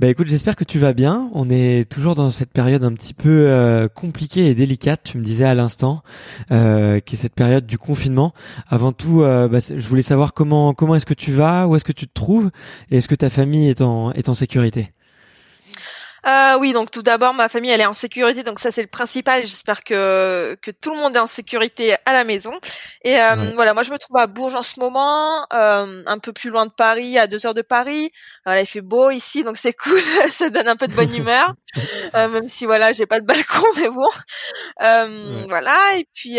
Bah écoute, j'espère que tu vas bien. On est toujours dans cette période un petit peu euh, compliquée et délicate. Tu me disais à l'instant, euh, qui est cette période du confinement. Avant tout, euh, bah, je voulais savoir comment comment est-ce que tu vas, où est-ce que tu te trouves, et est-ce que ta famille est en est en sécurité? Euh, oui, donc tout d'abord, ma famille elle est en sécurité, donc ça c'est le principal. J'espère que que tout le monde est en sécurité à la maison. Et euh, voilà, moi je me trouve à Bourges en ce moment, euh, un peu plus loin de Paris, à deux heures de Paris. il fait beau ici, donc c'est cool, ça donne un peu de bonne humeur, euh, même si voilà, j'ai pas de balcon, mais bon, euh, voilà. Et puis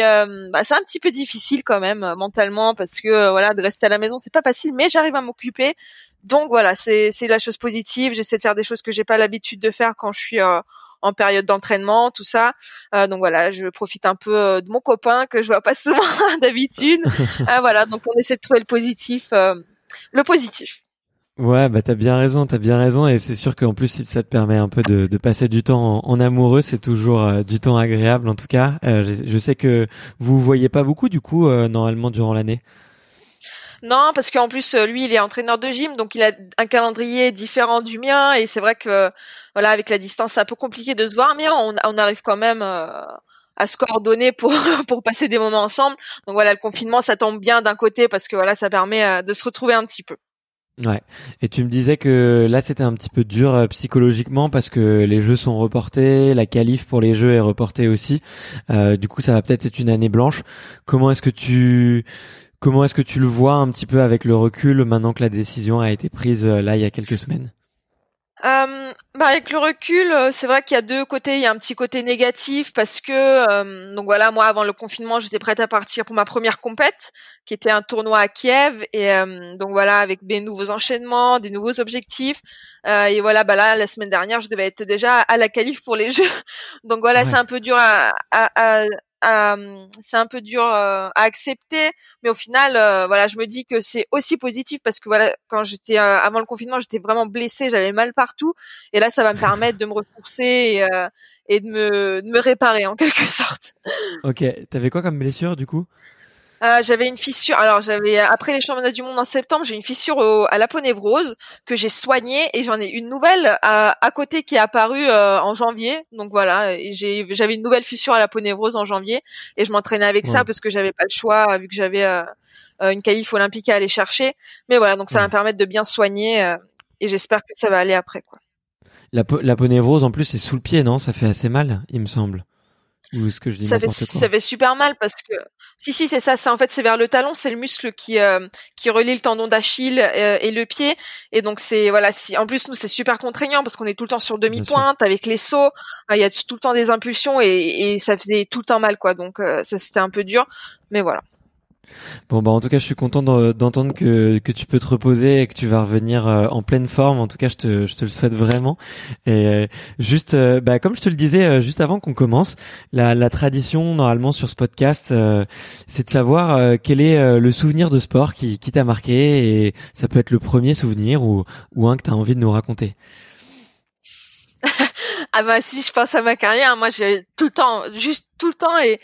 bah, c'est un petit peu difficile quand même mentalement parce que voilà, de rester à la maison c'est pas facile, mais j'arrive à m'occuper. Donc voilà, c'est la chose positive. J'essaie de faire des choses que j'ai pas l'habitude de faire quand je suis euh, en période d'entraînement, tout ça. Euh, donc voilà, je profite un peu euh, de mon copain que je vois pas souvent d'habitude. voilà, donc on essaie de trouver le positif, le positif. Ouais, bah t'as bien raison, t'as bien raison, et c'est sûr qu'en plus si ça te permet un peu de, de passer du temps en, amoureux, c'est toujours du temps agréable en tout cas. Je, je, sais que vous voyez pas beaucoup du coup normalement durant l'année. Non, parce qu'en plus euh, lui il est entraîneur de gym, donc il a un calendrier différent du mien et c'est vrai que voilà avec la distance c'est un peu compliqué de se voir, mais on, arrive quand même euh, à se coordonner pour pour passer des moments ensemble. Donc voilà le confinement ça tombe bien d'un côté parce que voilà ça permet euh, de se retrouver un petit peu. Ouais. Et tu me disais que là c'était un petit peu dur psychologiquement parce que les jeux sont reportés, la qualif pour les jeux est reportée aussi. Du coup, ça va peut-être être une année blanche. Comment est-ce que tu Comment est-ce que tu le vois un petit peu avec le recul maintenant que la décision a été prise euh, là il y a quelques semaines? Euh, bah avec le recul, euh, c'est vrai qu'il y a deux côtés. Il y a un petit côté négatif parce que euh, donc voilà, moi avant le confinement, j'étais prête à partir pour ma première compète, qui était un tournoi à Kiev, et donc voilà avec des nouveaux enchaînements, des nouveaux objectifs. et voilà, bah là la semaine dernière, je devais être déjà à la qualif pour les Jeux. Donc voilà, c'est un peu dur à, à, euh, c'est un peu dur euh, à accepter, mais au final, euh, voilà, je me dis que c'est aussi positif parce que voilà, quand j'étais avant le confinement, j'étais vraiment blessée, j'avais mal partout, et là, ça va me permettre de me ressourcer et, et de me de me réparer en quelque sorte. Ok, t'avais quoi comme blessure du coup? Euh, j'avais une fissure. Alors j'avais après les championnats du monde en septembre, j'ai une fissure au, à l'aponévrose que j'ai soignée et j'en ai une nouvelle à, à côté qui est apparue euh, en janvier. Donc voilà, j'ai j'avais une nouvelle fissure à l'aponévrose en janvier et je m'entraînais avec ça parce que j'avais pas le choix vu que j'avais euh, une qualif olympique à aller chercher. Mais voilà, donc ça va me permettre de bien soigner et j'espère que ça va aller après quoi. L'aponévrose en plus c'est sous le pied, non? Ça fait assez mal, il me semble. Ou est-ce que je dis ça fait, ça fait super mal parce que si si c'est ça, c'est en fait c'est vers le talon, c'est le muscle qui euh, qui relie le tendon d'Achille euh, et le pied et donc c'est voilà, si en plus nous c'est super contraignant parce qu'on est tout le temps sur demi-pointe avec les sauts, il y a tout le temps des impulsions et, et ça faisait tout le temps mal quoi. Donc euh, ça c'était un peu dur mais voilà. Bon bah en tout cas je suis content d'entendre que, tu peux te reposer et que tu vas revenir euh, en pleine forme. En tout cas je te, je te le souhaite vraiment. Et euh, juste euh, bah, comme je te le disais juste avant qu'on commence, la, la tradition normalement sur ce podcast c'est de savoir quel est le souvenir de sport qui, qui t'a marqué et ça peut être le premier souvenir ou, ou un que tu as envie de nous raconter. Ah bah si je pense à ma carrière, moi j'ai tout le temps, juste tout le temps et,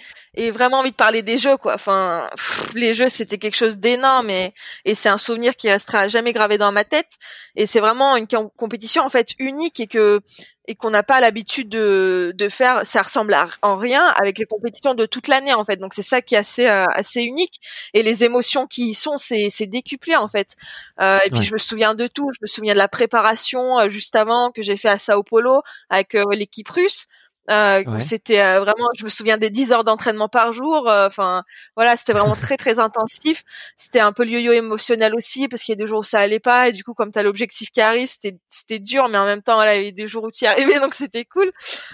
vraiment envie de parler des jeux quoi. Enfin, les jeux c'était quelque chose d'énorme et, et c'est un souvenir qui restera jamais gravé dans ma tête. Et c'est vraiment une compétition en fait unique et que et qu'on n'a pas l'habitude de, de faire. Ça ressemble à, en rien avec les compétitions de toute l'année en fait. Donc c'est ça qui est assez euh, assez unique et les émotions qui y sont c'est c'est décuplé en fait. Euh, et puis je me souviens de tout. Je me souviens de la préparation euh, juste avant que j'ai fait à Sao Paulo avec euh, l'équipe russe. Euh, C'était euh, vraiment, je me souviens des 10 heures d'entraînement par jour. Euh, enfin, voilà, c'était vraiment très très intensif. C'était un peu le yo-yo émotionnel aussi parce qu'il y a des jours où ça allait pas et du coup, comme t'as l'objectif qui arrive, c'était c'était dur, mais en même temps, voilà, il y avait des jours où tu y arrivais, donc c'était cool.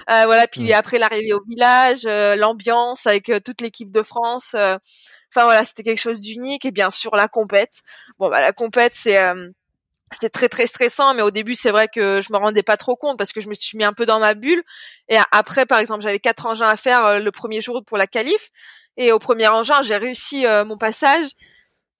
Euh, voilà, puis après l'arrivée au village, l'ambiance avec toute l'équipe de France. Enfin voilà, c'était quelque chose d'unique et bien sûr la compète. Bon bah la compète, c'est c'était très très stressant mais au début c'est vrai que je me rendais pas trop compte parce que je me suis mis un peu dans ma bulle. Et après par exemple j'avais quatre engins à faire euh, le premier jour pour la qualif. Et au premier engin j'ai réussi euh, mon passage.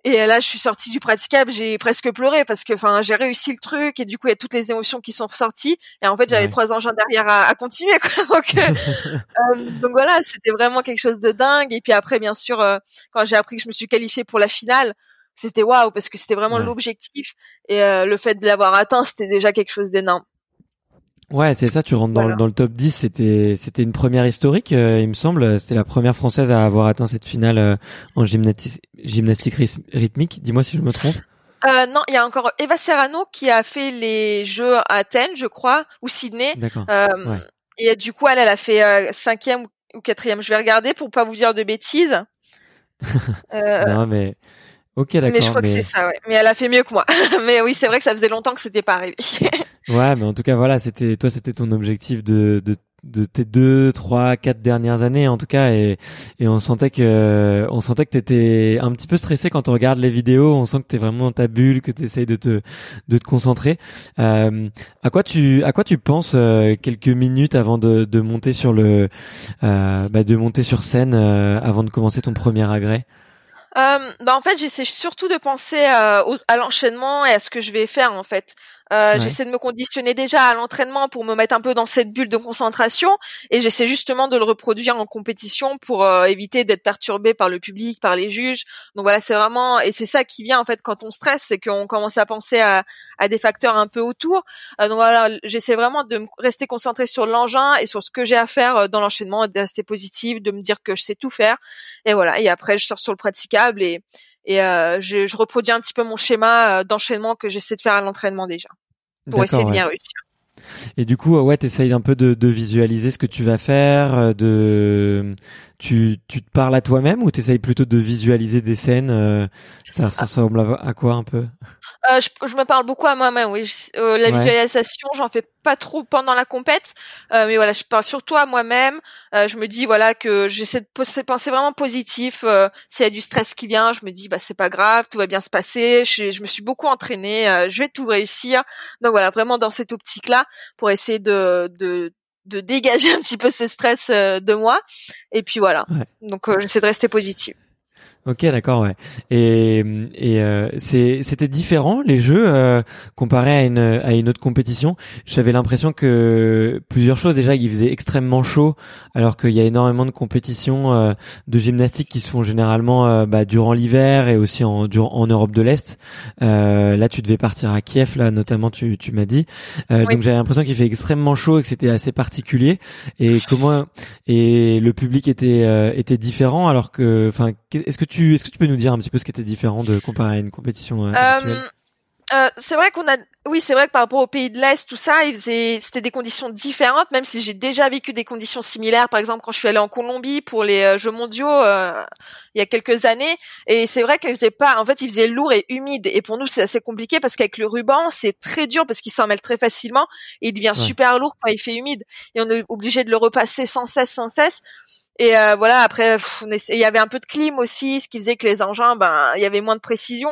Et là je suis sortie du praticable j'ai presque pleuré parce que enfin j'ai réussi le truc et du coup il y a toutes les émotions qui sont ressorties. Et en fait j'avais trois engins derrière à, continuer quoi. donc euh, donc voilà c'était vraiment quelque chose de dingue. Et puis après bien sûr quand j'ai appris que je me suis qualifiée pour la finale c'était waouh parce que c'était vraiment l'objectif et euh, le fait de l'avoir atteint c'était déjà quelque chose d'énorme. Ouais, c'est ça, tu rentres dans, dans, le top 10, c'était c'était une première historique, euh, il me semble, c'était la première française à avoir atteint cette finale euh, en gymnastique, gymnastique rythmique, dis-moi si je me trompe. Euh, non, il y a encore Eva Serrano qui a fait les Jeux à Athènes, je crois, ou Sydney. Ouais. Et du coup, elle, elle a fait cinquième ou quatrième. Je vais regarder pour pas vous dire de bêtises. non, mais Ok, d'accord. Mais je crois que c'est ça, ouais. Mais elle a fait mieux que moi. mais oui, c'est vrai que ça faisait longtemps que c'était pas arrivé. ouais, mais en tout cas, voilà, c'était toi, c'était ton objectif de, de de tes deux, trois, quatre dernières années en tout cas, et, et on sentait que on sentait que t'étais un petit peu stressé quand on regarde les vidéos. On sent que t'es vraiment dans ta bulle, que t'essayes de te de te concentrer. Euh, à quoi tu à quoi tu penses euh, quelques minutes avant de, de monter sur le euh, bah, de monter sur scène euh, avant de commencer ton premier agrès euh, bah en fait, j'essaie surtout de penser euh, à l'enchaînement et à ce que je vais faire en fait. Euh, J'essaie de me conditionner déjà à l'entraînement pour me mettre un peu dans cette bulle de concentration et j'essaie justement de le reproduire en compétition pour euh, éviter d'être perturbé par le public, par les juges. Donc voilà, c'est vraiment et c'est ça qui vient en fait quand on stresse, c'est qu'on commence à penser à, à, des facteurs un peu autour. Euh, donc voilà, j'essaie vraiment de me rester concentré sur l'engin et sur ce que j'ai à faire euh, dans l'enchaînement, de rester positif, de me dire que je sais tout faire. Et voilà, et après je sors sur le praticable et et euh, je, je, reproduis un petit peu mon schéma d'enchaînement que j'essaie de faire à l'entraînement déjà pour essayer de bien réussir. Et du coup, ouais, t'essayes un peu de, de, visualiser ce que tu vas faire, euh, de tu, tu te parles à toi-même ou t'essayes plutôt de visualiser des scènes euh, Ça, ça ressemble à, quoi un peu? Euh, je, je, me parle beaucoup à moi-même. Oui, euh, la visualisation, j'en fais pas trop pendant la compète, euh, mais voilà, je parle surtout à moi-même. Euh, je me dis voilà que j'essaie de penser vraiment positif. S'il y a du stress qui vient, je me dis bah c'est pas grave, tout va bien se passer. Je, je me suis beaucoup entraînée, je vais tout réussir. Donc voilà, vraiment dans cette optique-là, pour essayer de, de de dégager un petit peu ce stress de moi. Et puis voilà. Donc j'essaie de rester positive. Ok, d'accord, ouais. Et, et euh, c'était différent les jeux euh, comparé à une à une autre compétition? J'avais l'impression que plusieurs choses déjà, il faisait extrêmement chaud, alors qu'il y a énormément de compétitions euh, de gymnastique qui se font généralement euh, bah, durant l'hiver et aussi en en Europe de l'Est. là, tu devais partir à Kiev, là notamment, tu tu m'as dit. Donc j'avais l'impression qu'il fait extrêmement chaud et que c'était assez particulier. Et comment et le public était était différent, alors que, enfin, est-ce que est-ce que tu peux nous dire un petit peu ce qui était différent de comparer à une compétition euh, euh, euh, c'est vrai qu'on a, oui, c'est vrai que par rapport aux pays de l'Est, tout ça, c'était des conditions différentes, même si j'ai déjà vécu des conditions similaires. Par exemple, quand je suis allée en Colombie pour les euh, Jeux mondiaux il y a quelques années, et c'est vrai qu'il faisait pas, en fait, il faisait lourd et humide. Et pour nous, c'est assez compliqué parce qu'avec le ruban, c'est très dur parce qu'il s'en mêle très facilement et il devient super lourd quand il fait humide. Et on est obligé de le repasser sans cesse, sans cesse. Et euh, voilà, après, il y avait un peu de clim aussi, ce qui faisait que les engins, ben, il y avait moins de précision.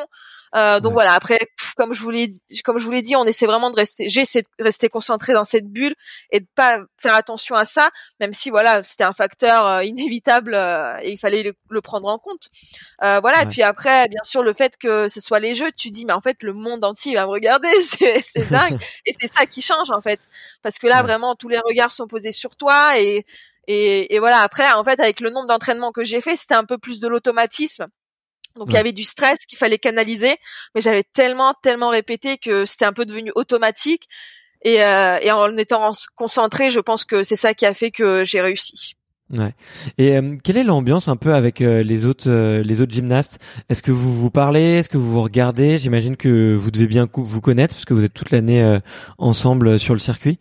Euh, donc voilà. Après, comme je vous l'ai, comme je vous l'ai dit, on essaie vraiment de rester. J'essaie de rester concentré dans cette bulle et de pas faire attention à ça, même si voilà, c'était un facteur euh, inévitable euh, et il fallait le, prendre en compte. voilà. Et puis après, bien sûr, le fait que ce soit les jeux, tu dis, mais en fait, le monde entier va me regarder, c'est dingue. et c'est ça qui change en fait, parce que là, vraiment, tous les regards sont posés sur toi et et, et, voilà, après, en fait, avec le nombre d'entraînements que j'ai fait, c'était un peu plus de l'automatisme. Donc il y avait du stress qu'il fallait canaliser, mais j'avais tellement, tellement répété que c'était un peu devenu automatique. Et, euh, et en étant concentré, je pense que c'est ça qui a fait que j'ai réussi. Ouais. Et euh, quelle est l'ambiance un peu avec euh, les autres euh, les autres gymnastes? Est-ce que vous vous parlez? Est-ce que vous vous regardez? J'imagine que vous devez bien vous connaître parce que vous êtes toute l'année ensemble sur le circuit.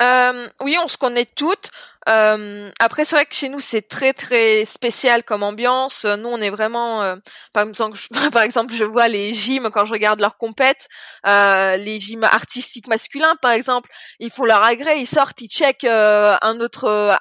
Euh, oui, on se connaît toutes. Euh, après, c'est vrai que chez nous, c'est très très spécial comme ambiance. Nous, on est vraiment, euh, par exemple, par exemple, je vois les gyms quand je regarde leurs compètes, euh, les gyms artistiques masculins, par exemple, ils font leur agrès, ils sortent, ils checkent euh, un autre,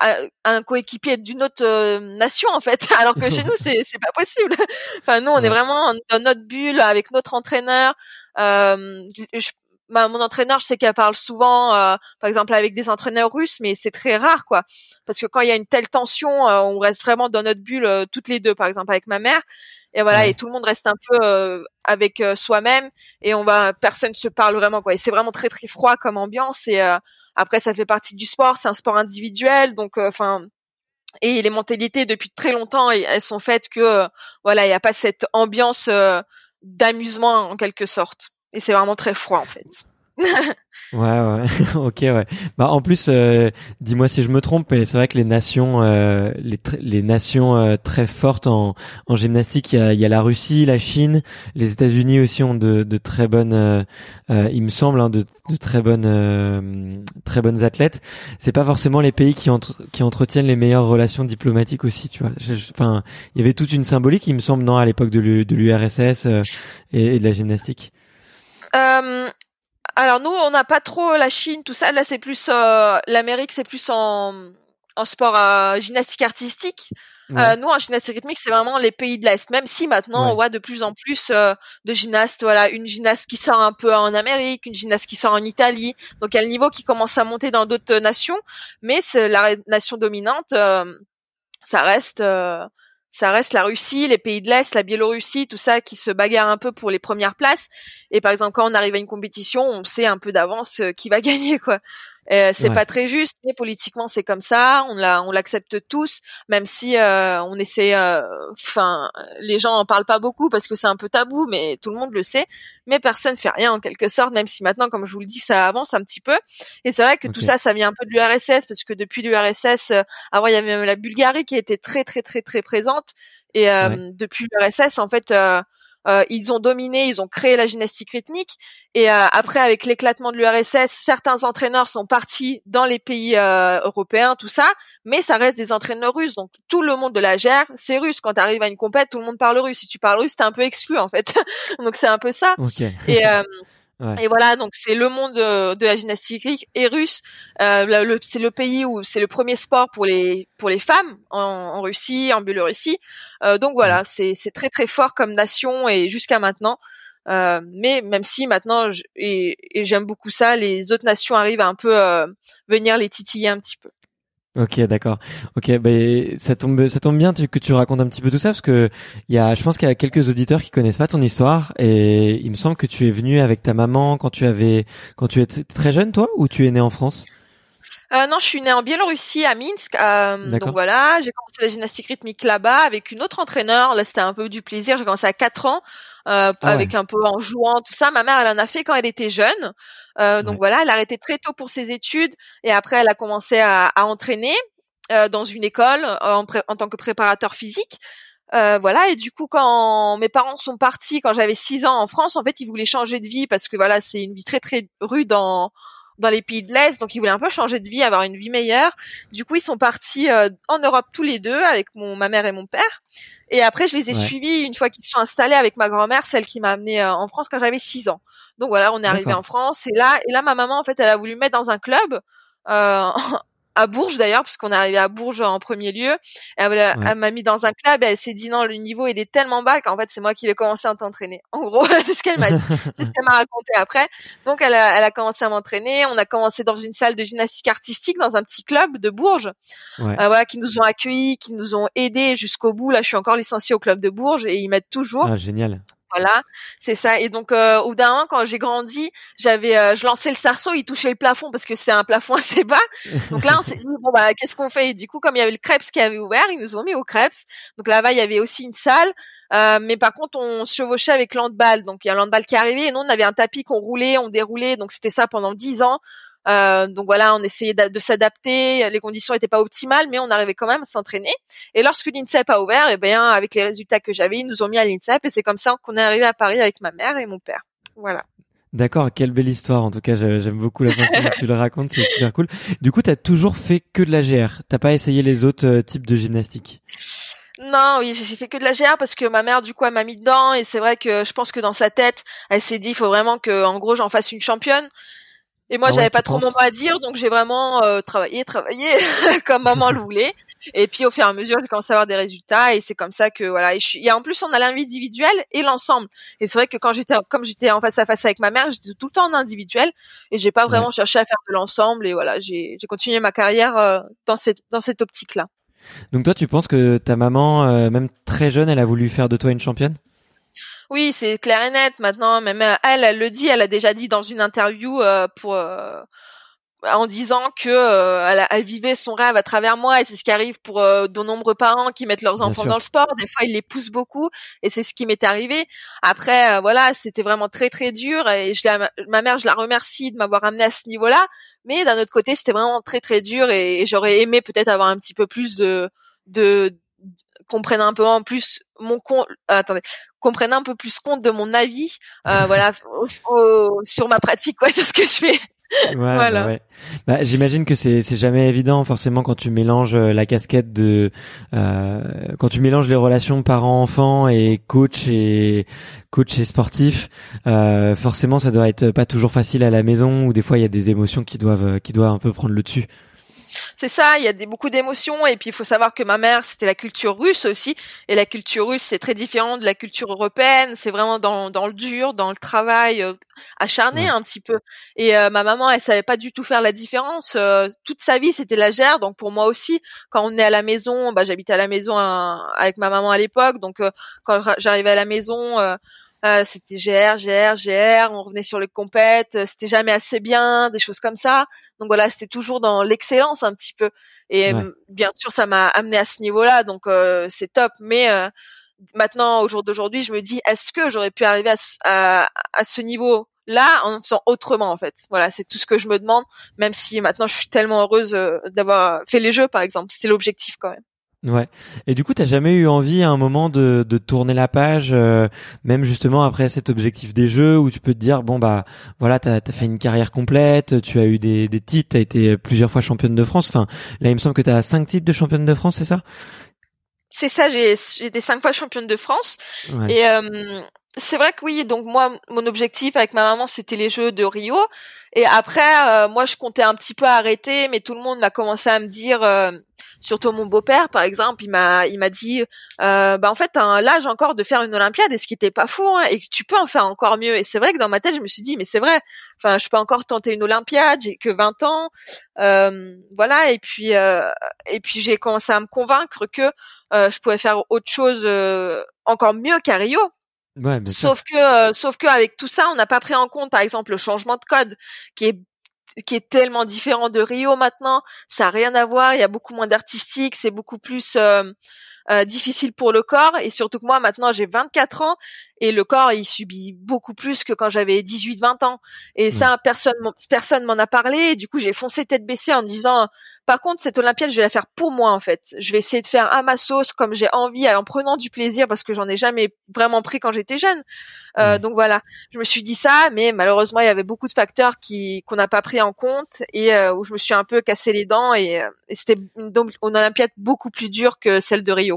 un coéquipier d'une autre nation en fait, alors que chez nous, c'est c'est pas possible. enfin, nous, on est vraiment dans notre bulle avec notre entraîneur. je mon entraîneur, je sais qu'elle parle souvent, euh, par exemple avec des entraîneurs russes, mais c'est très rare, quoi. Parce que quand il y a une telle tension, euh, on reste vraiment dans notre bulle euh, toutes les deux, par exemple avec ma mère, et voilà, et tout le monde reste un peu avec soi-même, et on va, personne se parle vraiment, quoi. Et c'est vraiment très très froid comme ambiance. Et après, ça fait partie du sport, c'est un sport individuel, donc enfin. et les mentalités depuis très longtemps, elles sont faites que voilà, il n'y a pas cette ambiance d'amusement en quelque sorte. Et c'est vraiment très froid en fait. ouais, ouais, ok, ouais. Bah en plus, euh, dis-moi si je me trompe, mais c'est vrai que les nations, euh, les, les nations euh, très fortes en, en gymnastique, il y a, y a, la Russie, la Chine, les États-Unis aussi ont de, de très bonnes, il me semble, hein, de, de, très bonnes, très bonnes athlètes. C'est pas forcément les pays qui entre, qui entretiennent les meilleures relations diplomatiques aussi, tu vois. Enfin, il y avait toute une symbolique, il me semble, non, à l'époque de l'URSS et, et de la gymnastique. Euh, alors nous, on n'a pas trop la Chine, tout ça. Là, c'est plus euh, l'Amérique, c'est plus en, en sport euh, gymnastique artistique. Euh, nous, en gymnastique rythmique, c'est vraiment les pays de l'Est. Même si maintenant, on voit de plus en plus euh, de gymnastes, voilà, une gymnaste qui sort un peu en Amérique, une gymnaste qui sort en Italie. Donc, il y a le niveau qui commence à monter dans d'autres nations. Mais c'est la nation dominante, ça reste ça reste la Russie, les pays de l'Est, la Biélorussie, tout ça qui se bagarre un peu pour les premières places. Et par exemple, quand on arrive à une compétition, on sait un peu d'avance euh, qui va gagner, quoi. Euh, c'est pas très juste, mais politiquement c'est comme ça. On l'a, on l'accepte tous, même si euh, on essaie. Euh, enfin, les gens en parlent pas beaucoup parce que c'est un peu tabou, mais tout le monde le sait. Mais personne fait rien en quelque sorte, même si maintenant, comme je vous le dis, ça avance un petit peu. Et c'est vrai que tout ça, ça vient un peu de l'URSS parce que depuis l'URSS, avant il y avait même la Bulgarie qui était très très très très présente. Et depuis l'URSS, en fait. Euh, ils ont dominé, ils ont créé la gymnastique rythmique. Et euh, après, avec l'éclatement de l'URSS, certains entraîneurs sont partis dans les pays euh, européens, tout ça. Mais ça reste des entraîneurs russes. Donc tout le monde de la gère, c'est russe. Quand tu arrives à une compète, tout le monde parle russe. Si tu parles russe, t'es un peu exclu en fait. donc c'est un peu ça. Et Et voilà, donc c'est le monde de, la gymnastique et russe. Euh, c'est le pays où c'est le premier sport pour les pour les femmes en, Russie, en Biélorussie. Euh, donc voilà, c'est c'est très très fort comme nation et jusqu'à maintenant. Euh, mais même si maintenant et, j'aime beaucoup ça, les autres nations arrivent à un peu venir les titiller un petit peu. Ok, d'accord. Ok, ben ça tombe, ça tombe bien que tu racontes un petit peu tout ça parce que il y a, je pense qu'il y a quelques auditeurs qui connaissent pas ton histoire et il me semble que tu es venu avec ta maman quand tu avais, quand tu étais très jeune, toi, ou tu es né en France? Euh, non, je suis née en Biélorussie, à Minsk. Euh, donc voilà, j'ai commencé la gymnastique rythmique là-bas avec une autre entraîneur. Là, c'était un peu du plaisir. J'ai commencé à 4 ans, euh, ah avec un peu en jouant, tout ça. Ma mère, elle en a fait quand elle était jeune. Euh, donc voilà, elle a arrêté très tôt pour ses études et après, elle a commencé à, à entraîner euh, dans une école en, en, tant que préparateur physique. Euh, voilà et du coup quand mes parents sont partis quand j'avais 6 ans en France en fait ils voulaient changer de vie parce que voilà c'est une vie très très rude en dans les pays de l'Est, donc ils voulaient un peu changer de vie, avoir une vie meilleure. Du coup, ils sont partis euh, en Europe tous les deux avec mon ma mère et mon père. Et après, je les ai suivis une fois qu'ils se sont installés avec ma grand-mère, celle qui m'a amené euh, en France quand j'avais 6 ans. Donc voilà, on est arrivé en France et là et là ma maman en fait, elle a voulu mettre dans un club euh, à Bourges d'ailleurs, puisqu'on est arrivé à Bourges en premier lieu. Elle, m'a mis dans un club et elle s'est dit non, le niveau il est tellement bas qu'en fait c'est moi qui vais commencer à t'entraîner. En gros, c'est ce qu'elle m'a c'est ce qu'elle m'a raconté après. Donc elle a, elle a commencé à m'entraîner. On a commencé dans une salle de gymnastique artistique dans un petit club de Bourges. Euh, voilà, qui nous ont accueillis, qui nous ont aidés jusqu'au bout. Là, je suis encore licenciée au club de Bourges et ils m'aident toujours. Ah, génial. Voilà, c'est ça. Et donc euh, au d'un quand j'ai grandi, j'avais, euh, je lançais le cerceau, il touchait le plafond parce que c'est un plafond assez bas. Donc là, on s'est dit bon bah qu'est-ce qu'on fait? Et du coup, comme il y avait le Krebs qui avait ouvert, ils nous ont mis au Krebs. Donc là-bas, il y avait aussi une salle, euh, mais par contre, on se chevauchait avec l'handball. Donc il y a l'handball qui arrivait et nous on avait un tapis qu'on roulait, on déroulait. Donc c'était ça pendant dix ans. Euh, donc voilà, on essayait de, s'adapter. Les conditions n'étaient pas optimales, mais on arrivait quand même à s'entraîner. Et lorsque l'INSEP a ouvert, eh bien avec les résultats que j'avais, ils nous ont mis à l'INSEP et c'est comme ça qu'on est arrivé à Paris avec ma mère et mon père. Voilà. D'accord, quelle belle histoire. En tout cas, j'aime beaucoup la façon dont tu le racontes, c'est super cool. Du coup, tu as toujours fait que de la GR. T'as pas essayé les autres euh, types de gymnastique? Non, oui, j'ai fait que de la GR parce que ma mère, du coup, elle m'a mis dedans et c'est vrai que je pense que dans sa tête, elle s'est dit, il faut vraiment que, en gros, j'en fasse une championne. Et moi, ah j'avais pas trop mon mot à dire, donc j'ai vraiment euh, travaillé, travaillé comme maman le voulait. Et puis au fur et à mesure, j'ai commencé à avoir des résultats, et c'est comme ça que voilà. Et, je suis... et en plus, on a l'individuel et l'ensemble. Et c'est vrai que quand j'étais, comme j'étais en face à face avec ma mère, j'étais tout le temps en individuel, et j'ai pas vraiment cherché à faire de l'ensemble. Et voilà, j'ai continué ma carrière euh, dans cette dans cette optique-là. Donc toi, tu penses que ta maman, euh, même très jeune, elle a voulu faire de toi une championne? Oui, c'est clair et net. Maintenant, même euh, elle, elle le dit, elle a déjà dit dans une interview euh, pour euh, en disant que elle, vivait son rêve à travers moi et c'est ce qui arrive pour de nombreux parents qui mettent leurs enfants dans le sport. Des fois, ils les poussent beaucoup et c'est ce qui m'est arrivé. Après, voilà, c'était vraiment très très dur et je ma mère, je la remercie de m'avoir amené à ce niveau-là. Mais d'un autre côté, c'était vraiment très très dur et, j'aurais aimé peut-être avoir un petit peu plus de de comprennent un peu en plus mon compte attendez comprennent un peu plus compte de mon avis euh, voilà sur ma pratique quoi sur ce que je fais ouais, voilà. ouais. Bah, j'imagine que c'est c'est jamais évident forcément quand tu mélanges euh, la casquette de euh, quand tu mélanges les relations parents-enfants et coach et coach et sportif euh, forcément ça doit être pas toujours facile à la maison ou des fois il y a des émotions qui doivent qui doivent un peu prendre le dessus c'est ça, il y a des, beaucoup d'émotions et puis il faut savoir que ma mère c'était la culture russe aussi et la culture russe c'est très différent de la culture européenne, c'est vraiment dans, dans le dur, dans le travail euh, acharné un petit peu. Et euh, ma maman elle savait pas du tout faire la différence, euh, toute sa vie c'était la gère. Donc pour moi aussi quand on est à la maison, bah j'habitais à la maison avec ma maman à l'époque. Donc quand j'arrivais à la maison euh, c'était GR, GR, GR, on revenait sur les compètes, euh, c'était jamais assez bien, des choses comme ça. Donc voilà, c'était toujours dans l'excellence un petit peu. Et bien sûr, ça m'a amené à ce niveau-là, donc euh, c'est top. Mais maintenant, au jour d'aujourd'hui, je me dis, est-ce que j'aurais pu arriver à, à, ce niveau là en faisant autrement en fait? Voilà, c'est tout ce que je me demande, même si maintenant je suis tellement heureuse d'avoir fait les jeux par exemple. C'était l'objectif quand même. Ouais. Et du coup, t'as jamais eu envie à un moment de, de tourner la page, euh, même justement après cet objectif des Jeux, où tu peux te dire bon bah voilà, t'as as fait une carrière complète, tu as eu des, des titres, t'as été plusieurs fois championne de France. Enfin, là, il me semble que t'as cinq titres de championne de France, c'est ça? C'est ça. J'ai été cinq fois championne de France. Et euh, c'est vrai que oui. Donc moi, mon objectif avec ma maman, c'était les Jeux de Rio. Et après, euh, moi, je comptais un petit peu arrêter, mais tout le monde m'a commencé à me dire Surtout mon beau-père, par exemple, il m'a, il m'a dit, euh, bah en fait, t'as l'âge encore de faire une Olympiade, et ce qui était pas fou, hein, et que tu peux en faire encore mieux. Et c'est vrai que dans ma tête, je me suis dit, mais c'est vrai. Enfin, je peux encore tenter une Olympiade. J'ai que 20 ans, euh, voilà. Et puis, euh, et puis j'ai commencé à me convaincre que je pouvais faire autre chose encore mieux qu'à Rio. Ouais, sauf que, sauf que avec tout ça, on n'a pas pris en compte, par exemple, le changement de code, qui est qui est tellement différent de Rio maintenant. Ça a rien à voir. Il y a beaucoup moins d'artistique. C'est beaucoup plus euh, euh, difficile pour le corps. Et surtout que moi, maintenant, j'ai 24 ans et le corps, il subit beaucoup plus que quand j'avais 18-20 ans. Et ça, personne, personne m'en a parlé. Et du coup, j'ai foncé tête baissée en me disant, par contre, cette Olympiade, je vais la faire pour moi en fait. Je vais essayer de faire à ma sauce comme j'ai envie, en prenant du plaisir parce que j'en ai jamais vraiment pris quand j'étais jeune. Euh, Donc voilà, je me suis dit ça, mais malheureusement, il y avait beaucoup de facteurs qui qu'on n'a pas pris en compte et euh, où je me suis un peu cassé les dents et, euh, et c'était une, une Olympiade beaucoup plus dure que celle de Rio.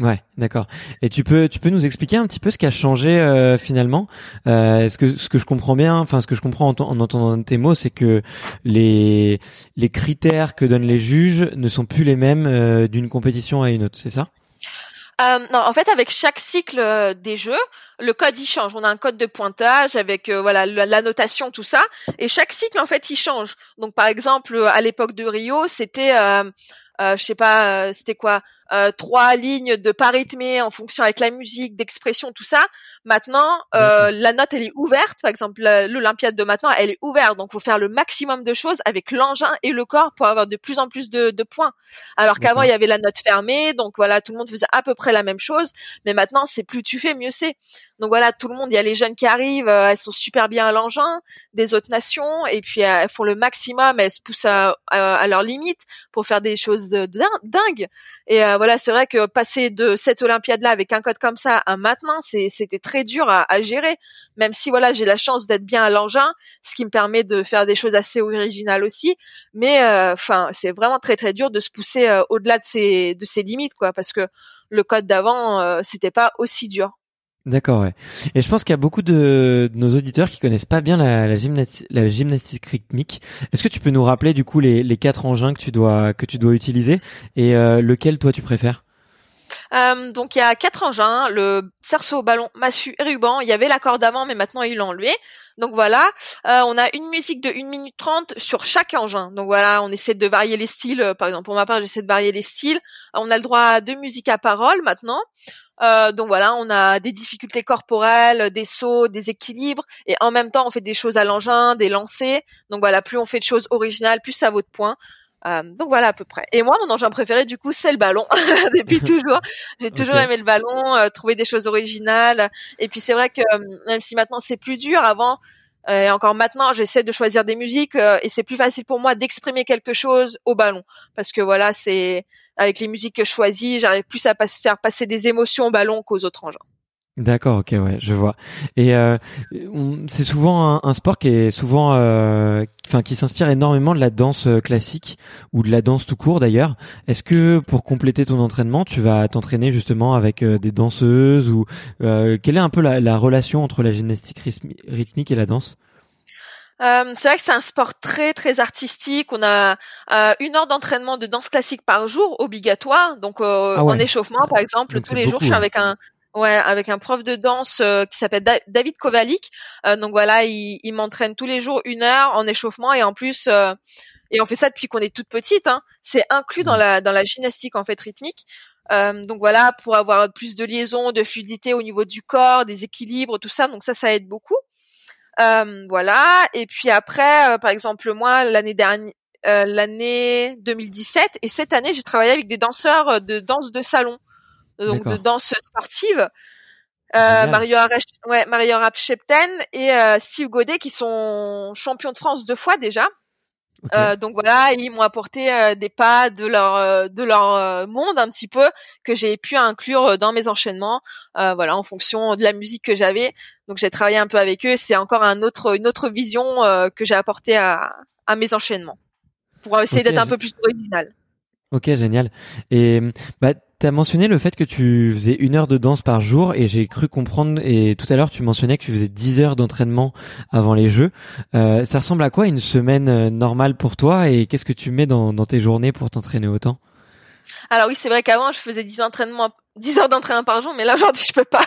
Ouais, d'accord. Et tu peux tu peux nous expliquer un petit peu ce qui a changé euh, finalement? Euh, Ce que ce que je comprends bien, enfin ce que je comprends en, en entendant tes mots, c'est que les les critères que donnent les juges ne sont plus les mêmes euh, d'une compétition à une autre, c'est ça? Euh, non, en fait, avec chaque cycle euh, des jeux, le code il change. On a un code de pointage avec voilà la, notation, tout ça, et chaque cycle en fait il change. Donc par exemple, à l'époque de Rio, c'était euh, je sais pas, c'était quoi, euh, trois lignes de pas rythmé en fonction avec la musique, d'expression, tout ça. Maintenant, euh, la note elle est ouverte. Par exemple, l'Olympiade de maintenant, elle est ouverte, donc faut faire le maximum de choses avec l'engin et le corps pour avoir de plus en plus de, de points. Alors qu'avant il y avait la note fermée, donc voilà, tout le monde faisait à peu près la même chose. Mais maintenant, c'est plus tu fais, mieux c'est. Donc voilà, tout le monde, il y a les jeunes qui arrivent, euh, elles sont super bien à l'engin, des autres nations, et puis elles font le maximum, elles se poussent à, à, leurs limites pour faire des choses de, dingues. Et euh, voilà, c'est vrai que passer de cette Olympiade-là avec un code comme ça à maintenant, c'était très dur à, gérer. Même si voilà, j'ai la chance d'être bien à l'engin, ce qui me permet de faire des choses assez originales aussi. Mais euh, enfin, c'est vraiment très très dur de se pousser au-delà de ses de limites, quoi, parce que le code d'avant, c'était pas aussi dur. D'accord, ouais. Et je pense qu'il y a beaucoup de, nos auditeurs qui connaissent pas bien la, la, gymnastique, la gymnastique rythmique. Est-ce que tu peux nous rappeler du coup les, les quatre engins que tu dois que tu dois utiliser et euh, lequel toi tu préfères? Euh, donc il y a quatre engins, le cerceau, ballon, massue et ruban. Il y avait la corde avant, mais maintenant ils l'ont enlevé. Donc voilà, euh, on a une musique de 1 minute 30 sur chaque engin. Donc voilà, on essaie de varier les styles. Par exemple, pour ma part, j'essaie de varier les styles. On a le droit à deux musiques à parole maintenant. Euh, donc voilà, on a des difficultés corporelles, des sauts, des équilibres, et en même temps on fait des choses à l'engin, des lancers. Donc voilà, plus on fait de choses originales, plus ça vaut de points. Euh, donc voilà à peu près. Et moi, mon engin préféré du coup, c'est le ballon depuis toujours. J'ai toujours aimé le ballon, euh, trouver des choses originales. Et puis c'est vrai que même si maintenant c'est plus dur, avant et encore maintenant, j'essaie de choisir des musiques et c'est plus facile pour moi d'exprimer quelque chose au ballon parce que voilà, c'est avec les musiques que je choisis, j'arrive plus à faire passer des émotions au ballon qu'aux autres engins. D'accord, ok, ouais, je vois. Et euh, c'est souvent un, sport qui est souvent, euh, enfin, qui s'inspire énormément de la danse euh, classique ou de la danse tout court d'ailleurs. Est-ce que pour compléter ton entraînement, tu vas t'entraîner justement avec des danseuses ou quelle est un peu la, la relation entre la gymnastique rythmique et la danse? Euh, c'est vrai que c'est un sport très très artistique. On a euh, une heure d'entraînement de danse classique par jour obligatoire. Donc euh, ah en échauffement, par exemple, tous les jours, je suis avec un ouais avec un prof de danse qui s'appelle David Kovalik. donc voilà, il, il m'entraîne tous les jours une heure en échauffement et en plus et on fait ça depuis qu'on est toute petite. Hein. C'est inclus dans la dans la gymnastique en fait rythmique. donc voilà, pour avoir plus de liaison, de fluidité au niveau du corps, des équilibres, tout ça. Donc ça, ça aide beaucoup. Euh, voilà. Et puis après, euh, par exemple, moi, l'année dernière, euh, l'année 2017, et cette année, j'ai travaillé avec des danseurs de danse de salon, donc de danse sportive. Euh, Mario, ouais, Mario et Steve Godet qui sont champions de France deux fois déjà. Euh, donc voilà, ils m'ont apporté euh, des pas de leur euh, de leur monde un petit peu que j'ai pu inclure dans mes enchaînements, voilà, en fonction de la musique que j'avais. Donc j'ai travaillé un peu avec eux. C'est encore un autre une autre vision que j'ai apporté à, à mes enchaînements pour essayer d'être un peu plus original. Ok, génial. Et bah tu as mentionné le fait que tu faisais une heure de danse par jour et j'ai cru comprendre et tout à l'heure tu mentionnais que tu faisais 10 heures d'entraînement avant les jeux. Euh, ça ressemble à quoi une semaine euh, normale pour toi et qu'est-ce que tu mets dans, dans tes journées pour t'entraîner autant? Alors oui, c'est vrai qu'avant, je faisais 10 entraînements 10 heures d'entraînement par jour, mais là aujourd'hui je peux pas.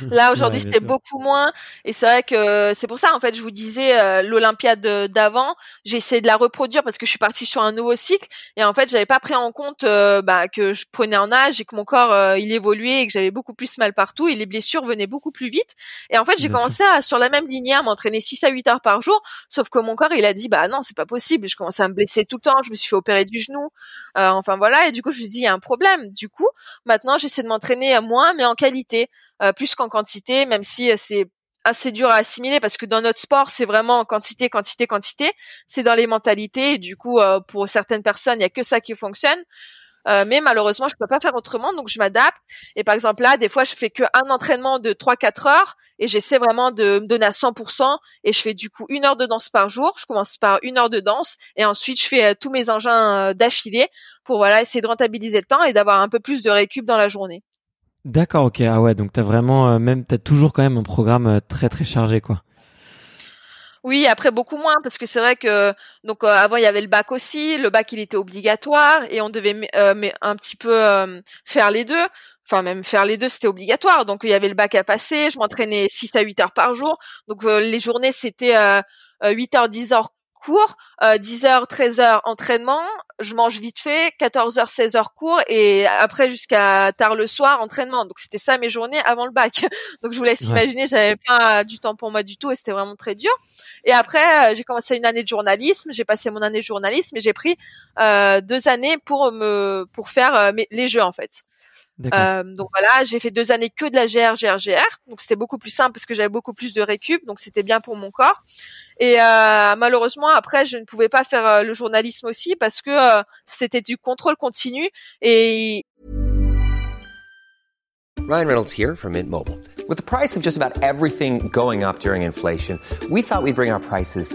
Là aujourd'hui c'était beaucoup moins, et c'est vrai que c'est pour ça en fait je vous disais euh, l'Olympiade d'avant, j'ai essayé de la reproduire parce que je suis partie sur un nouveau cycle, et en fait j'avais pas pris en compte euh, bah, que je prenais en âge et que mon corps euh, il évoluait et que j'avais beaucoup plus mal partout et les blessures venaient beaucoup plus vite. Et en fait j'ai commencé à, sur la même lignée à m'entraîner 6 à 8 heures par jour, sauf que mon corps il a dit bah non c'est pas possible, je commençais à me blesser tout le temps, je me suis fait opérer du genou, enfin voilà, et du coup je me dit il y a un problème. Du coup maintenant j'essaie m'entraîner à moins, mais en qualité, euh, plus qu'en quantité, même si euh, c'est assez dur à assimiler parce que dans notre sport, c'est vraiment quantité, quantité, quantité. C'est dans les mentalités. Et du coup, euh, pour certaines personnes, il y a que ça qui fonctionne. Mais malheureusement, je peux pas faire autrement, donc je m'adapte. Et par exemple là, des fois, je fais que un entraînement de 3-4 heures et j'essaie vraiment de me donner à 100%. Et je fais du coup une heure de danse par jour. Je commence par une heure de danse et ensuite je fais tous mes engins d'affilée pour voilà essayer de rentabiliser le temps et d'avoir un peu plus de récup dans la journée. D'accord, ok. Ah ouais, donc t'as vraiment, euh, même, t'as toujours quand même un programme euh, très très chargé, quoi. Oui, après beaucoup moins parce que c'est vrai que donc euh, avant il y avait le bac aussi, le bac il était obligatoire et on devait mais un petit peu faire les deux. Enfin même faire les deux c'était obligatoire. Donc il y avait le bac à passer, je m'entraînais 6 à 8 heures par jour. Donc les journées c'était 8 heures 10 heures cours, 10 heures 13 heures entraînement, je mange vite fait, 14h, 16h cours et après jusqu'à tard le soir entraînement. Donc c'était ça mes journées avant le bac. Donc je vous laisse imaginer, j'avais pas du temps pour moi du tout et c'était vraiment très dur. Et après euh, j'ai commencé une année de journalisme, j'ai passé mon année de journalisme et j'ai pris euh, deux années pour me pour faire euh, les jeux en fait. Euh, donc voilà, j'ai fait deux années que de la GR, GR, GR. Donc c'était beaucoup plus simple parce que j'avais beaucoup plus de récup, donc c'était bien pour mon corps. Et euh, malheureusement, après, je ne pouvais pas faire euh, le journalisme aussi parce que euh, c'était du contrôle continu et. Ryan Reynolds here from Mint Mobile. With the price of just about everything going up during inflation, we thought we'd bring our prices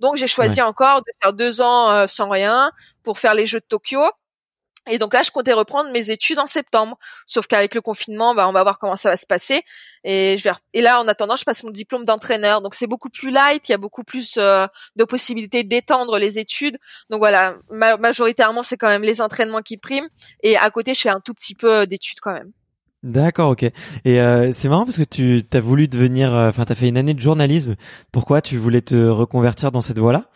Donc j'ai choisi ouais. encore de faire deux ans euh, sans rien pour faire les Jeux de Tokyo. Et donc là, je comptais reprendre mes études en septembre. Sauf qu'avec le confinement, bah, on va voir comment ça va se passer. Et je vais. Et là, en attendant, je passe mon diplôme d'entraîneur. Donc c'est beaucoup plus light. Il y a beaucoup plus euh, de possibilités d'étendre les études. Donc voilà, ma majoritairement, c'est quand même les entraînements qui priment. Et à côté, je fais un tout petit peu d'études quand même. D'accord, ok. Et euh, c'est marrant parce que tu as voulu devenir, euh, enfin, tu as fait une année de journalisme. Pourquoi tu voulais te reconvertir dans cette voie-là?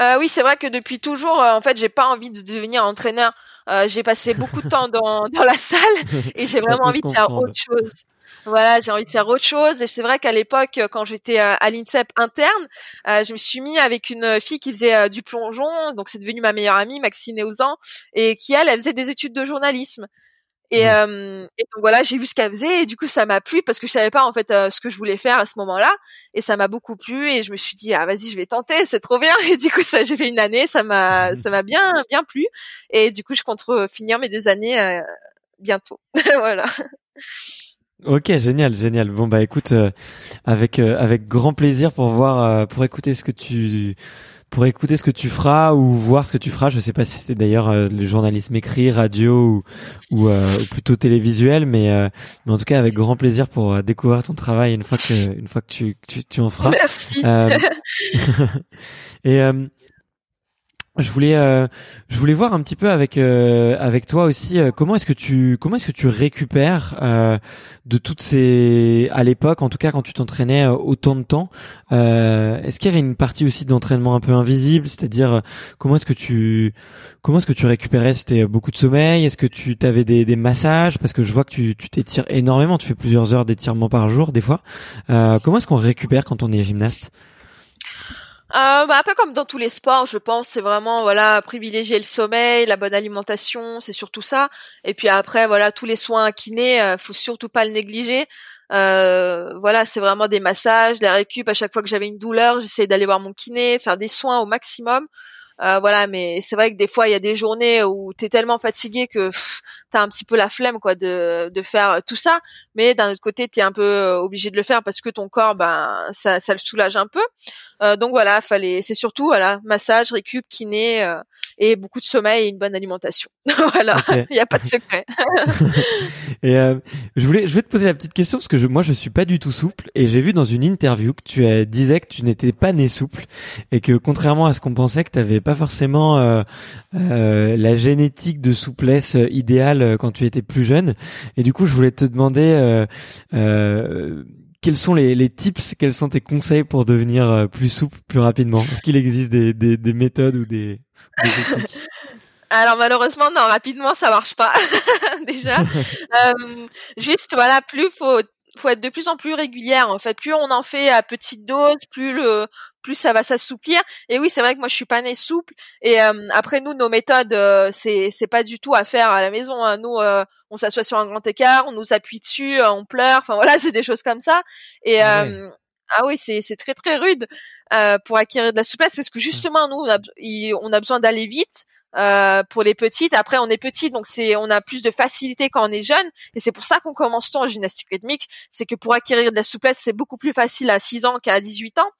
Euh, oui, c'est vrai que depuis toujours, euh, en fait, j'ai pas envie de devenir entraîneur. Euh, j'ai passé beaucoup de temps dans, dans la salle et j'ai vraiment envie de faire autre chose. Voilà, j'ai envie de faire autre chose. Et c'est vrai qu'à l'époque, quand j'étais à l'INSEP interne, je me suis mis avec une fille qui faisait du plongeon. Donc c'est devenu ma meilleure amie, Maxine Euzan, et qui elle, elle faisait des études de journalisme. Et, euh, et, donc voilà, j'ai vu ce qu'elle faisait et du coup ça m'a plu parce que je savais pas en fait euh, ce que je voulais faire à ce moment-là et ça m'a beaucoup plu et je me suis dit ah vas-y je vais tenter c'est trop bien et du coup ça j'ai fait une année ça m'a ça m'a bien bien plu et du coup je compte finir mes deux années euh, bientôt voilà. Ok, génial, génial. Bon bah écoute, euh, avec euh, avec grand plaisir pour voir, pour écouter ce que tu pour écouter ce que tu feras ou voir ce que tu feras. Je sais pas si c'est d'ailleurs euh, le journalisme écrit, radio ou, ou, euh, plutôt télévisuel, mais, euh, mais en tout cas avec grand plaisir pour découvrir ton travail une fois que une fois que tu tu, tu en feras. Merci. et je voulais, euh, je voulais voir un petit peu avec euh, avec toi aussi euh, comment est-ce que tu comment est-ce que tu récupères de toutes ces à l'époque en tout cas quand tu t'entraînais autant de temps est-ce qu'il y avait une partie aussi d'entraînement un peu invisible c'est-à-dire comment est-ce que tu comment est-ce que tu récupérais? C'était beaucoup de sommeil? Est-ce que tu t'avais des, des massages? Parce que je vois que tu tu t'étires énormément tu fais plusieurs heures d'étirement par jour des fois. Comment est-ce qu'on récupère quand on est gymnaste? Euh, bah, un peu comme dans tous les sports, je pense, c'est vraiment voilà privilégier le sommeil, la bonne alimentation, c'est surtout ça. Et puis après, voilà tous les soins kinés, euh, faut surtout pas le négliger. Euh, voilà, c'est vraiment des massages, des récup. À chaque fois que j'avais une douleur, j'essayais d'aller voir mon kiné, faire des soins au maximum. Euh, voilà, mais c'est vrai que des fois il y a des journées où t'es tellement fatigué que t'as un petit peu la flemme quoi de de faire tout ça, mais d'un autre côté t'es un peu obligé de le faire parce que ton corps ben ça ça le soulage un peu. Euh, donc voilà, fallait c'est surtout voilà massage, récup, kiné euh, et beaucoup de sommeil et une bonne alimentation. voilà, il n'y a pas de secret. et euh, je voulais, je vais te poser la petite question parce que je, moi je suis pas du tout souple et j'ai vu dans une interview que tu as, disais que tu n'étais pas né souple et que contrairement à ce qu'on pensait que tu n'avais pas forcément euh, euh, la génétique de souplesse idéale quand tu étais plus jeune. Et du coup je voulais te demander quels sont les, les, tips, quels sont tes conseils pour devenir plus souple plus rapidement? Est-ce qu'il existe des, des, des méthodes ou des, alors malheureusement non rapidement ça marche pas déjà. Euh, juste voilà plus faut faut être de plus en plus régulière en fait. Plus on en fait à petite dose plus le plus ça va s'assouplir et oui c'est vrai que moi je suis pas née souple et euh, après nous nos méthodes euh, c'est c'est pas du tout à faire à la maison hein. nous euh, on s'assoit sur un grand écart on nous appuie dessus on pleure enfin voilà c'est des choses comme ça et ah, ah oui c'est c'est très très rude pour acquérir de la souplesse parce que justement nous on a, on a besoin d'aller vite euh, pour les petites. Après, on est petit, donc c'est on a plus de facilité quand on est jeune, et c'est pour ça qu'on commence tôt en gymnastique rythmique. C'est que pour acquérir de la souplesse, c'est beaucoup plus facile à 6 ans qu'à 18 ans.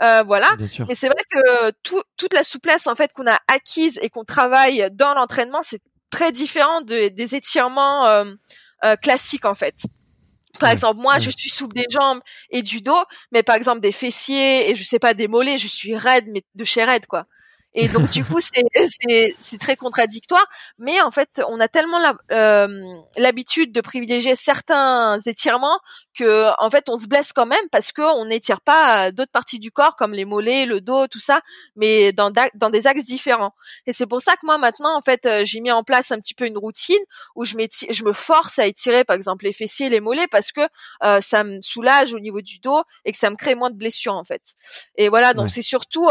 Euh, voilà. Mais c'est vrai que toute la souplesse en fait qu'on a acquise et qu'on travaille dans l'entraînement, c'est très différent de, des étirements euh, euh, classiques en fait. Par exemple, moi, je suis souple des jambes et du dos, mais par exemple des fessiers et je sais pas des mollets, je suis raide, mais de chez raide quoi. Et donc du coup, c'est c'est très contradictoire. Mais en fait, on a tellement euh, l'habitude de privilégier certains étirements que en fait, on se blesse quand même parce que on n'étire pas d'autres parties du corps comme les mollets, le dos, tout ça, mais dans dans des axes différents. Et c'est pour ça que moi maintenant, en fait, euh, j'ai mis en place un petit peu une routine où je je me force à étirer, par exemple, les fessiers, les mollets parce que euh, ça me soulage au niveau du dos et que ça me crée moins de blessures en fait. Et voilà, donc c'est surtout,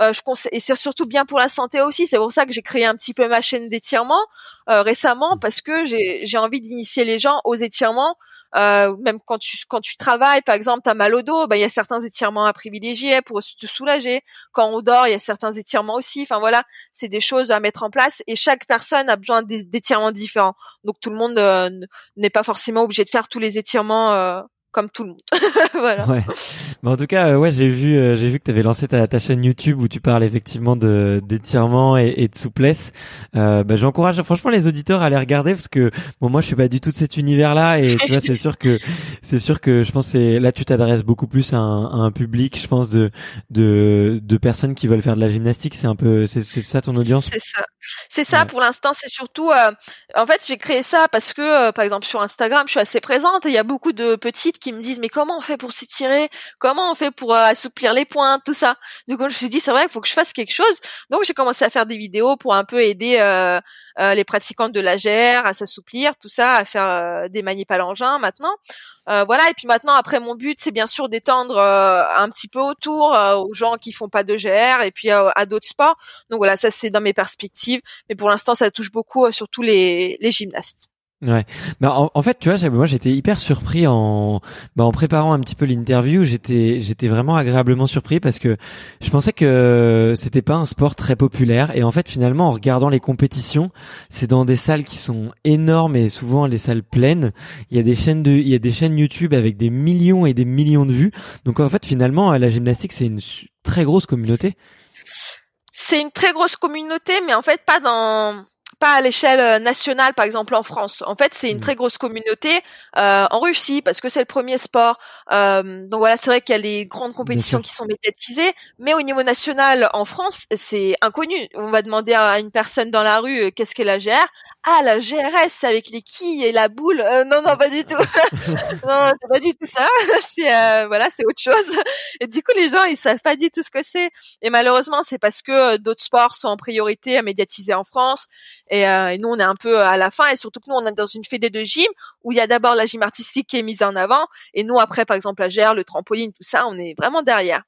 je conseille, et c'est surtout bien pour la santé aussi. C'est pour ça que j'ai créé un petit peu ma chaîne d'étirement euh, récemment parce que j'ai envie d'initier les gens aux étirements. Euh, même quand tu quand tu travailles, par exemple, tu as mal au dos, bah il y a certains étirements à privilégier pour te soulager. Quand on dort, il y a certains étirements aussi. Enfin voilà, c'est des choses à mettre en place et chaque personne a besoin d'étirements différents. Donc tout le monde euh, n'est pas forcément obligé de faire tous les étirements comme tout le monde. voilà. Ouais. Mais en tout cas, euh, ouais, j'ai vu, euh, j'ai vu que tu avais lancé ta, ta, chaîne YouTube où tu parles effectivement de d'étirement et, et, de souplesse. Euh, bah, j'encourage franchement les auditeurs à aller regarder parce que bon, moi, je suis pas du tout de cet univers-là et tu vois, c'est sûr que c'est sûr que je pense que là, tu t'adresses beaucoup plus à un, à un, public, je pense de de de personnes qui veulent faire de la gymnastique. C'est un peu, c'est ça ton audience? C'est ça. C'est ça. Pour l'instant, c'est surtout. Euh, en fait, j'ai créé ça parce que, par exemple, sur Instagram, je suis assez présente et il y a beaucoup de petites qui me disent mais comment on fait pour s'étirer Comment on fait pour euh, assouplir les points? Tout ça. Du coup, je me suis dit c'est vrai il faut que je fasse quelque chose. Donc j'ai commencé à faire des vidéos pour un peu aider euh, euh, les pratiquantes de la GR à s'assouplir, tout ça, à faire des manips à l'engin maintenant. voilà et puis maintenant après mon but c'est bien sûr d'étendre un petit peu autour aux gens qui font pas de GR et puis à d'autres sports. Donc voilà ça c'est dans mes perspectives, mais pour l'instant ça touche beaucoup surtout les, les gymnastes. Ouais. Bah, en, en, fait, tu vois, moi j'étais hyper surpris en bah, en préparant un petit peu l'interview, j'étais j'étais vraiment agréablement surpris parce que je pensais que c'était pas un sport très populaire et en fait finalement en regardant les compétitions, c'est dans des salles qui sont énormes et souvent les salles pleines, il y a des chaînes de il y a des chaînes YouTube avec des millions et des millions de vues. Donc en fait finalement la gymnastique, c'est une très grosse communauté. C'est une très grosse communauté mais en fait pas dans pas à l'échelle euh, nationale, par exemple en France. En fait, c'est une mmh. très grosse communauté euh, en Russie parce que c'est le premier sport. Euh, donc voilà, c'est vrai qu'il y a les grandes compétitions qui sont médiatisées, mais au niveau national en France, c'est inconnu. On va demander à une personne dans la rue qu'est-ce qu'est la GR. Ah, la GRS avec les quilles et la boule. non, non, pas du tout. non, c'est pas du tout ça. c'est voilà, c'est autre chose. Et du coup, les gens ils savent pas du tout ce que c'est. Et malheureusement, c'est parce que d'autres sports sont en priorité à médiatiser en France euh, et, nous, on est un peu à la fin. Et surtout que nous, on est dans une fédé de gym où il y a d'abord la gym artistique qui est mise en avant. Et nous, après, par exemple, la GR, le trampoline, tout ça, on est vraiment derrière.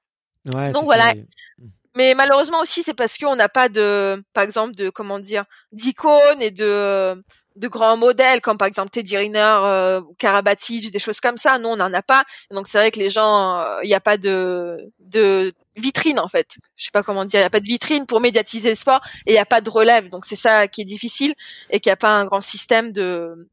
Ouais, Donc voilà. Mais malheureusement aussi, c'est parce qu'on n'a pas de, par exemple, de comment dire, d'icônes et de de grands modèles comme par exemple Teddy Riner, euh, Karabatic, des choses comme ça. Nous, on n'en a pas. donc c'est vrai que les gens, il euh, n'y a pas de de vitrine en fait. Je sais pas comment dire, il y a pas de vitrine pour médiatiser le sport et il y a pas de relève. Donc c'est ça qui est difficile et qu'il n'y a pas un grand système de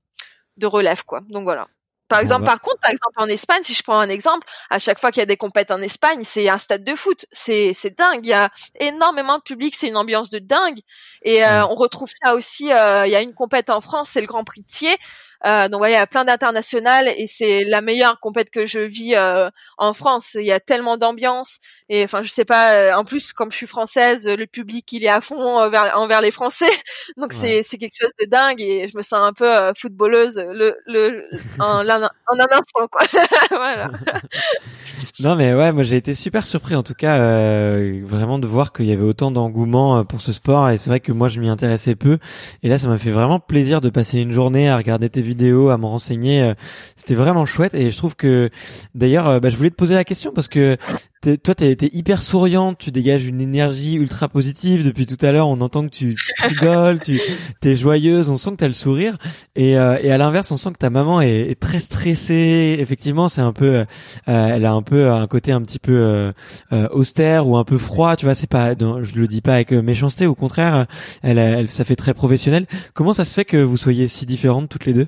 de relève quoi. Donc voilà. Par exemple, par contre, par exemple en Espagne, si je prends un exemple, à chaque fois qu'il y a des compètes en Espagne, c'est un stade de foot, c'est c'est dingue. Il y a énormément de public, c'est une ambiance de dingue. Et euh, on retrouve ça aussi. Euh, il y a une compète en France, c'est le Grand Prix de Thiers. Euh, donc ouais, il y a plein d'internationales et c'est la meilleure compète que je vis euh, en France. Il y a tellement d'ambiance et enfin je sais pas. Euh, en plus, comme je suis française, le public il est à fond envers, envers les Français. Donc c'est c'est quelque chose de dingue et je me sens un peu footballeuse le le en, en un instant quoi. voilà. non mais ouais, moi j'ai été super surpris en tout cas vraiment de voir qu'il y avait autant d'engouement pour ce sport et c'est vrai que moi je m'y intéressais peu et là ça m'a fait vraiment plaisir de passer une journée à regarder tes vidéos, à me renseigner. Euh, c'était vraiment chouette et je trouve que d'ailleurs, euh, bah, je voulais te poser la question parce que toi, t'es été hyper souriante, tu dégages une énergie ultra positive. Depuis tout à l'heure, on entend que tu, rigoles, tu es joyeuse, on sent que t'as le sourire. Et, euh, et à l'inverse, on sent que ta maman est, très stressée. Effectivement, c'est un peu, elle a un peu un côté un petit peu austère ou un peu froid. Tu vois, c'est pas, je le dis pas avec méchanceté. Au contraire, elle, elle, ça fait très professionnel. Comment ça se fait que vous soyez si différentes toutes les deux?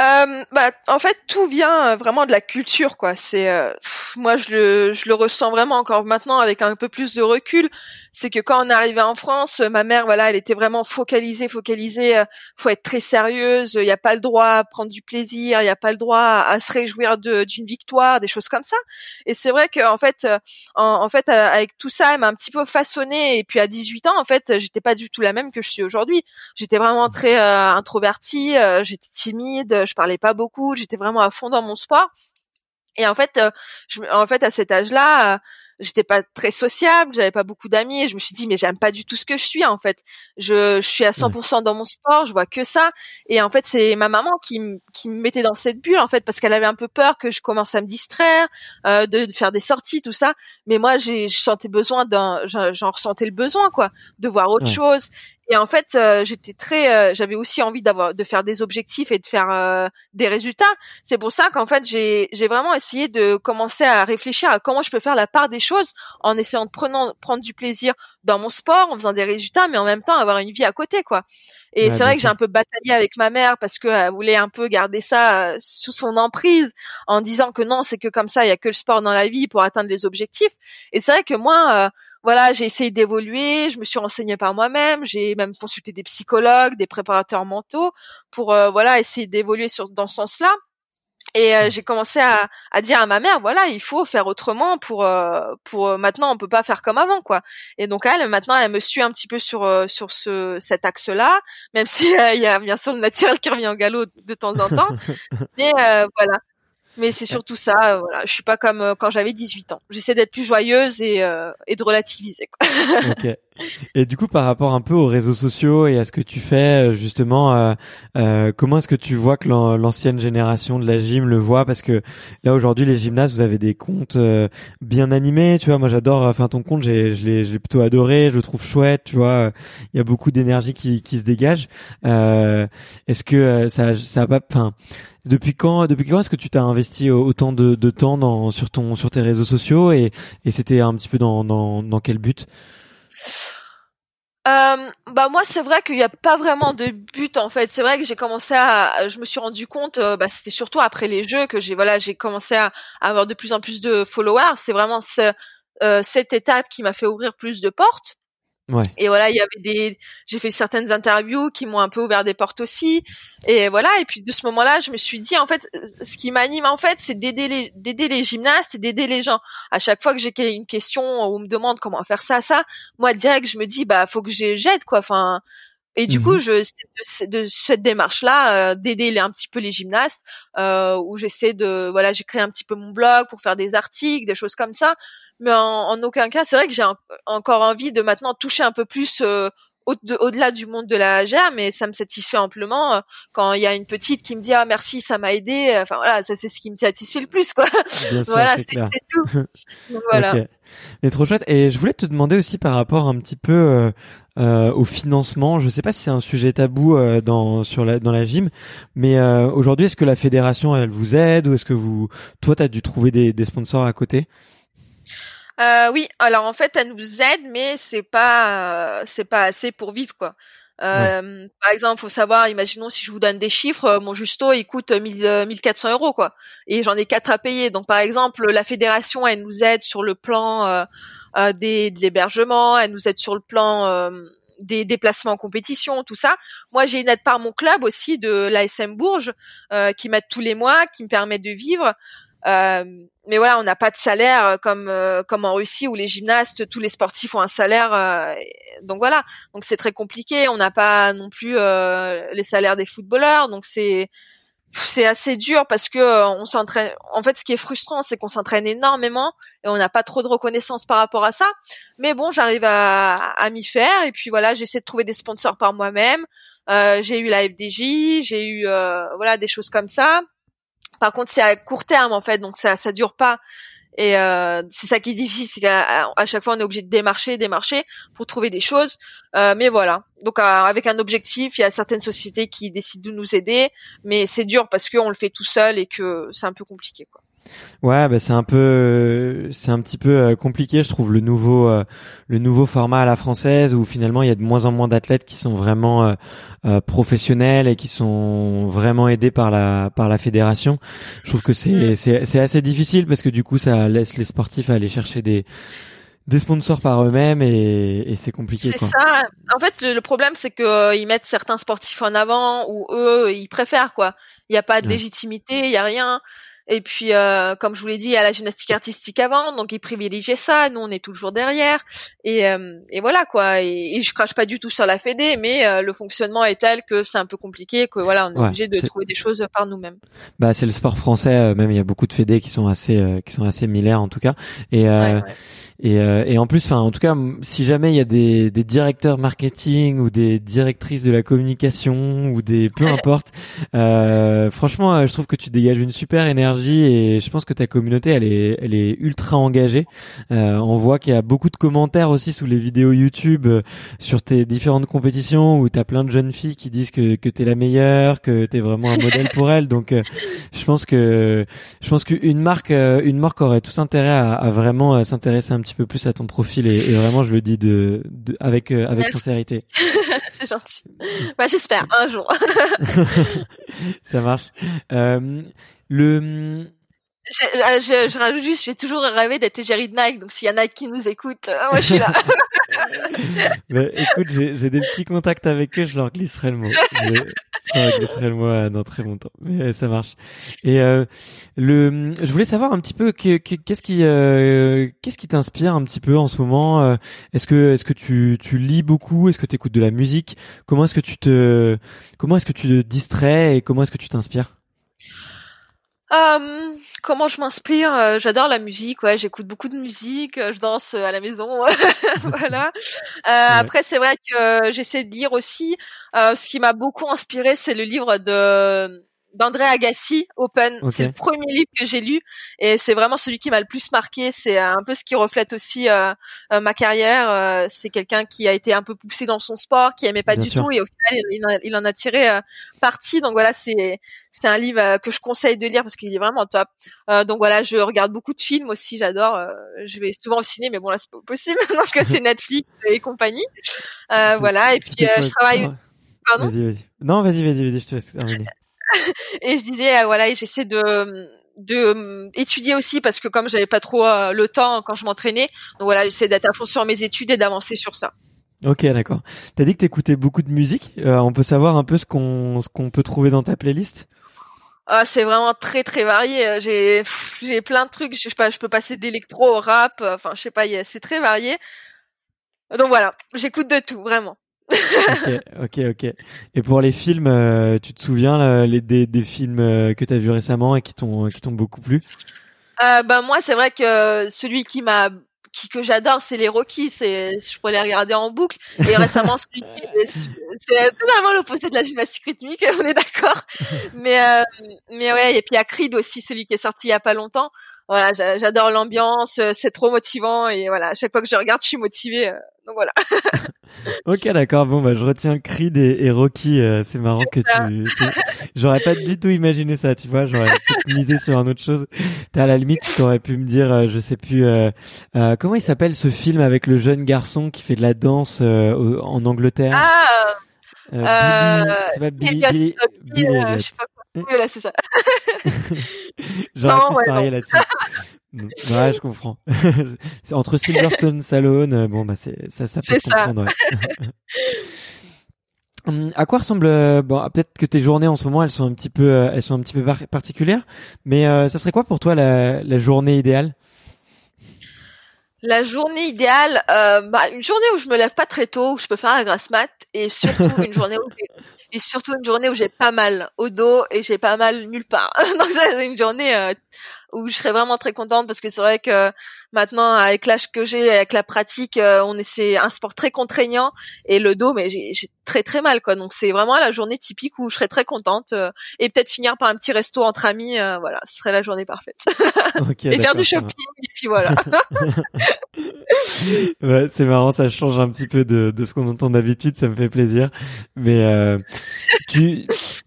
euh, bah, en fait, tout vient euh, vraiment de la culture, quoi. C'est, euh, moi, je le, je le ressens vraiment encore maintenant avec un peu plus de recul. C'est que quand on est arrivé en France, ma mère, voilà, elle était vraiment focalisée, focalisée. faut être très sérieuse. Il n'y a pas le droit à prendre du plaisir. Il n'y a pas le droit à, se réjouir d'une victoire, des choses comme ça. Et c'est vrai que, en fait, en, fait, avec tout ça, elle m'a un petit peu façonnée. Et puis à 18 ans, en fait, j'étais pas du tout la même que je suis aujourd'hui. J'étais vraiment très introvertie. j'étais timide je parlais pas beaucoup, j'étais vraiment à fond dans mon sport. Et en fait, euh, je, en fait, à cet âge-là, euh, j'étais pas très sociable, j'avais pas beaucoup d'amis et je me suis dit mais j'aime pas du tout ce que je suis en fait. Je, je suis à 100% dans mon sport, je vois que ça et en fait c'est ma maman qui qui me mettait dans cette bulle en fait parce qu'elle avait un peu peur que je commence à me distraire, euh, de, faire des sorties tout ça. Mais moi j'ai je sentais besoin d'un j'en ressentais le besoin quoi, de voir autre chose et en fait, euh, j'étais très, euh, j'avais aussi envie d'avoir, de faire des objectifs et de faire euh, des résultats. C'est pour ça qu'en fait, j'ai, j'ai vraiment essayé de commencer à réfléchir à comment je peux faire la part des choses en essayant de prendre, prendre du plaisir dans mon sport, en faisant des résultats, mais en même temps avoir une vie à côté, quoi. Et c'est vrai que j'ai un peu bataillé avec ma mère parce qu'elle voulait un peu garder ça sous son emprise en disant que non, c'est que comme ça, il y a que le sport dans la vie pour atteindre les objectifs. Et c'est vrai que moi, voilà, j'ai essayé d'évoluer, je me suis renseignée par moi-même, j'ai même consulté des psychologues, des préparateurs mentaux pour euh, voilà essayer d'évoluer sur dans ce sens-là. Et euh, j'ai commencé à, à, dire à ma mère, voilà, il faut faire autrement pour euh, pour maintenant on peut pas faire comme avant quoi. Et donc elle maintenant elle me suit un petit peu sur sur ce cet axe-là, même si il y a bien sûr le naturel qui revient en galop de temps en temps. Mais voilà, mais c'est surtout ça. Euh, voilà, je suis pas comme euh, quand j'avais 18 ans. J'essaie d'être plus joyeuse et, euh, et de relativiser. Quoi. ok. Et du coup, par rapport un peu aux réseaux sociaux et à ce que tu fais, justement, euh, comment est-ce que tu vois que l'ancienne génération de la gym le voit? Parce que là, aujourd'hui, les gymnases, vous avez des comptes bien animés. Tu vois, moi, j'adore. Enfin, ton compte, j'ai, je l'ai, je l'ai plutôt adoré. Je le trouve chouette. Tu vois, il y a beaucoup d'énergie qui, qui se dégage. est-ce que ça, ça a pas, enfin depuis quand, depuis quand est-ce que tu t'as investi autant de, de temps dans, sur ton, sur tes réseaux sociaux et, et c'était un petit peu dans, dans, dans quel but? Euh, bah moi c'est vrai qu'il n'y a pas vraiment de but en fait. C'est vrai que j'ai commencé à je me suis rendu compte euh, bah c'était surtout après les jeux que j'ai voilà j'ai commencé à, avoir de plus en plus de followers. C'est vraiment ce, euh, cette étape qui m'a fait ouvrir plus de portes et voilà, il y avait des, j'ai fait certaines interviews qui m'ont un peu ouvert des portes aussi. Et voilà, et puis de ce moment-là, je me suis dit en fait, ce qui m'anime en fait, c'est d'aider les, d'aider les gymnastes d'aider les gens. À chaque fois que j'ai une question ou on me demande comment faire ça, ça, moi direct, je me dis bah faut que j'aide quoi. Enfin, et du coup, mmh je de, de cette démarche-là, euh, d'aider un petit peu les gymnastes, euh, où j'essaie de, voilà, j'ai créé un petit peu mon blog pour faire des articles, des choses comme ça. Mais en, en aucun cas, c'est vrai que j'ai encore envie de maintenant toucher un peu plus euh, au-delà du monde de la GR, mais ça me satisfait amplement euh, quand il y a une petite qui me dit ah merci ça m'a aidé. Enfin voilà, ça c'est ce qui me satisfait le plus quoi. voilà, c'est tout. voilà. Mais trop chouette. Et je voulais te demander aussi par rapport un petit peu euh, euh, au financement. Je sais pas si c'est un sujet tabou euh, dans sur la dans la gym, mais aujourd'hui est-ce que la fédération elle vous aide ou est-ce que vous toi t'as dû trouver des, des sponsors à côté? Oui, alors en fait, elle nous aide, mais c'est pas, c'est pas assez pour vivre quoi. Euh, Par exemple, faut savoir, imaginons si je vous donne des chiffres, euh, mon justo il coûte 1000, 1400 euros quoi, et j'en ai quatre à payer. Donc par exemple, la fédération elle nous aide sur le plan euh, euh des, de l'hébergement, elle nous aide sur le plan des déplacements en compétition, tout ça. Moi, j'ai une aide par mon club aussi de l'ASM Bourges euh, qui m'aide tous les mois, qui me permet de vivre. Euh, mais voilà, on n'a pas de salaire euh, comme euh, comme en Russie où les gymnastes, tous les sportifs ont un salaire. Euh, donc voilà, donc c'est très compliqué. On n'a pas non plus les salaires des footballeurs, donc c'est c'est assez dur parce que on s'entraîne. En fait, ce qui est frustrant, c'est qu'on s'entraîne énormément et on n'a pas trop de reconnaissance par rapport à ça. Mais bon, j'arrive à, à m'y faire et puis voilà, j'essaie de trouver des sponsors par moi-même. j'ai eu la FDJ, j'ai eu voilà des choses comme ça. Par contre, c'est à court terme en fait, donc ça ça dure pas. Et euh, c'est ça qui est difficile, c'est qu'à à chaque fois on est obligé de démarcher, démarcher pour trouver des choses. Euh, mais voilà, donc euh, avec un objectif, il y a certaines sociétés qui décident de nous aider, mais c'est dur parce qu'on le fait tout seul et que c'est un peu compliqué. Quoi. Ouais, bah c'est un peu, c'est un petit peu euh, compliqué, je trouve le nouveau, euh, le nouveau format à la française où finalement il y a de moins en moins d'athlètes qui sont vraiment euh, professionnels et qui sont vraiment aidés par la par la fédération. Je trouve que c'est c'est c'est assez difficile parce que du coup ça laisse les sportifs aller chercher des des sponsors par eux-mêmes et, et c'est compliqué. C'est ça. En fait, le, problème, c'est que ils mettent certains sportifs en avant ou eux, ils préfèrent quoi. Il n'y a pas de légitimité, il y a rien. Et puis, euh, comme je vous l'ai dit, il y a la gymnastique artistique avant, donc ils privilégiaient ça. Nous, on est toujours derrière. Et, euh, et voilà quoi. Et, et, je crache pas du tout sur la Fédé, mais euh, le fonctionnement est tel que c'est un peu compliqué, que voilà, on est obligé de trouver des choses par nous-mêmes. Bah, c'est le sport français. même il y a beaucoup de Fédés qui sont assez, qui sont assez millaires en tout cas. Et et, euh, et en plus, enfin, en tout cas, si jamais il y a des, des, directeurs marketing ou des directrices de la communication ou des peu importe, euh, franchement, euh, je trouve que tu dégages une super énergie et je pense que ta communauté, elle est, elle est ultra engagée. Euh, on voit qu'il y a beaucoup de commentaires aussi sous les vidéos YouTube euh, sur tes différentes compétitions où t'as plein de jeunes filles qui disent que que t'es la meilleure, que t'es vraiment un modèle pour elles. Donc, je pense que je pense qu'une marque, une marque aurait tout intérêt à, à vraiment s'intéresser un petit peu plus à ton profil et, vraiment je le dis de, avec euh, avec sincérité. c'est gentil. Bah j'espère un jour. Ça marche. Euh, le je, euh, je, je, rajoute juste, j'ai toujours rêvé d'être égérie de Nike, donc s'il y a Nike qui nous écoute, euh, moi je suis là. Mais écoute, j'ai des petits contacts avec eux, je leur glisserai le mot. Je, je leur glisserai le mot dans très longtemps. Mais ça marche. Et euh, le, je voulais savoir un petit peu qu'est-ce qui, euh, qu'est-ce qui t'inspire un petit peu en ce moment. Euh, est-ce que, est-ce que tu, tu lis beaucoup? Est-ce que tu écoutes de la musique? Comment est-ce que tu te, comment est-ce que tu te distrais et comment est-ce que tu t'inspires? Um comment je m'inspire euh, J'adore la musique, ouais, j'écoute beaucoup de musique, euh, je danse euh, à la maison, voilà. Après, c'est vrai que j'essaie de lire aussi. ce qui m'a beaucoup inspiré, c'est le livre de d'André Agassi, Open. C'est le premier livre que j'ai lu et c'est vraiment celui qui m'a le plus marqué. C'est un peu ce qui reflète aussi euh, euh, ma carrière. Euh, c'est quelqu'un qui a été un peu poussé dans son sport, qui aimait pas du tout et au final il en a, tiré parti. Donc voilà, c'est c'est un livre que je conseille de lire parce qu'il est vraiment top. donc voilà, je regarde beaucoup de films aussi. J'adore. je vais souvent au ciné, mais bon là c'est pas possible. donc c'est Netflix et compagnie. voilà. Et puis je travaille. Pardon? Vas-y, vas-y. Non, vas-y, vas-y, vas-y, je te laisse et je disais euh, voilà, j'essaie de de euh, étudier aussi parce que comme j'avais pas trop euh, le temps quand je m'entraînais, donc voilà, j'essaie d'être à fond sur mes études et d'avancer sur ça. Ok, d'accord. T'as dit que t'écoutais beaucoup de musique. on peut savoir un peu ce qu'on ce qu'on peut trouver dans ta playlist? Ah, c'est vraiment très très varié. J'ai j'ai plein de trucs. Je sais pas, je peux passer d'électro au rap. Enfin, je sais pas, c'est très varié. Donc voilà, j'écoute de tout vraiment ok, ok, ok. Et pour les films, euh, tu te souviens les, des, des films euh, que tu as vus récemment et qui t'ont qui t'ont beaucoup plu? Euh, Ben moi, c'est vrai que celui qui m'a qui que j'adore, c'est les Rocky. C'est je pourrais les regarder en boucle. Et récemment, celui qui c'est totalement l'opposé de la gymnastique rythmique. On est d'accord. Mais euh, mais ouais. Et puis il y a Creed aussi, celui qui est sorti il y a pas longtemps. Voilà, j'adore l'ambiance, c'est trop motivant et voilà, à chaque fois que je regarde, je suis motivée. donc voilà. ok, d'accord. Bon, bah, je retiens Creed et, Rocky. c'est marrant que tu. J'aurais pas du tout imaginé ça, tu vois. J'aurais misé sur un autre chose. T'as à la limite, tu aurais pu me dire, je sais plus, comment il s'appelle ce film avec le jeune garçon qui fait de la danse en Angleterre? Ah. Euh, c'est pas Billy, Billy, Billy, euh, ça. J'aurais pu ouais, parier là-dessus. ouais, je comprends. c'est entre Silverstone, Stallone, euh, bon bah c'est ça, ça peut se comprendre. Ouais. Hum, à quoi ressemble euh, bon peut-être que tes journées en ce moment elles sont un petit peu elles sont un petit peu particulières mais euh, ça serait quoi pour toi la, la journée idéale? La journée idéale, euh, bah, une journée où je me lève pas très tôt, où je peux faire la grasse mat, et surtout une journée où et surtout une journée où j'ai pas mal au dos et j'ai pas mal nulle part. Donc ça c'est une journée euh, où je serais vraiment très contente parce que c'est vrai que maintenant avec l'âge que j'ai avec la pratique euh, on est c'est un sport très contraignant et le dos mais j'ai très très mal quoi. Donc c'est vraiment la journée typique où je serais très contente euh, et peut-être finir par un petit resto entre amis euh, voilà ce serait la journée parfaite. Et faire du shopping et puis voilà. Ouais c'est marrant ça change un petit peu de, de ce qu'on entend d'habitude ça me fait plaisir. Mais tu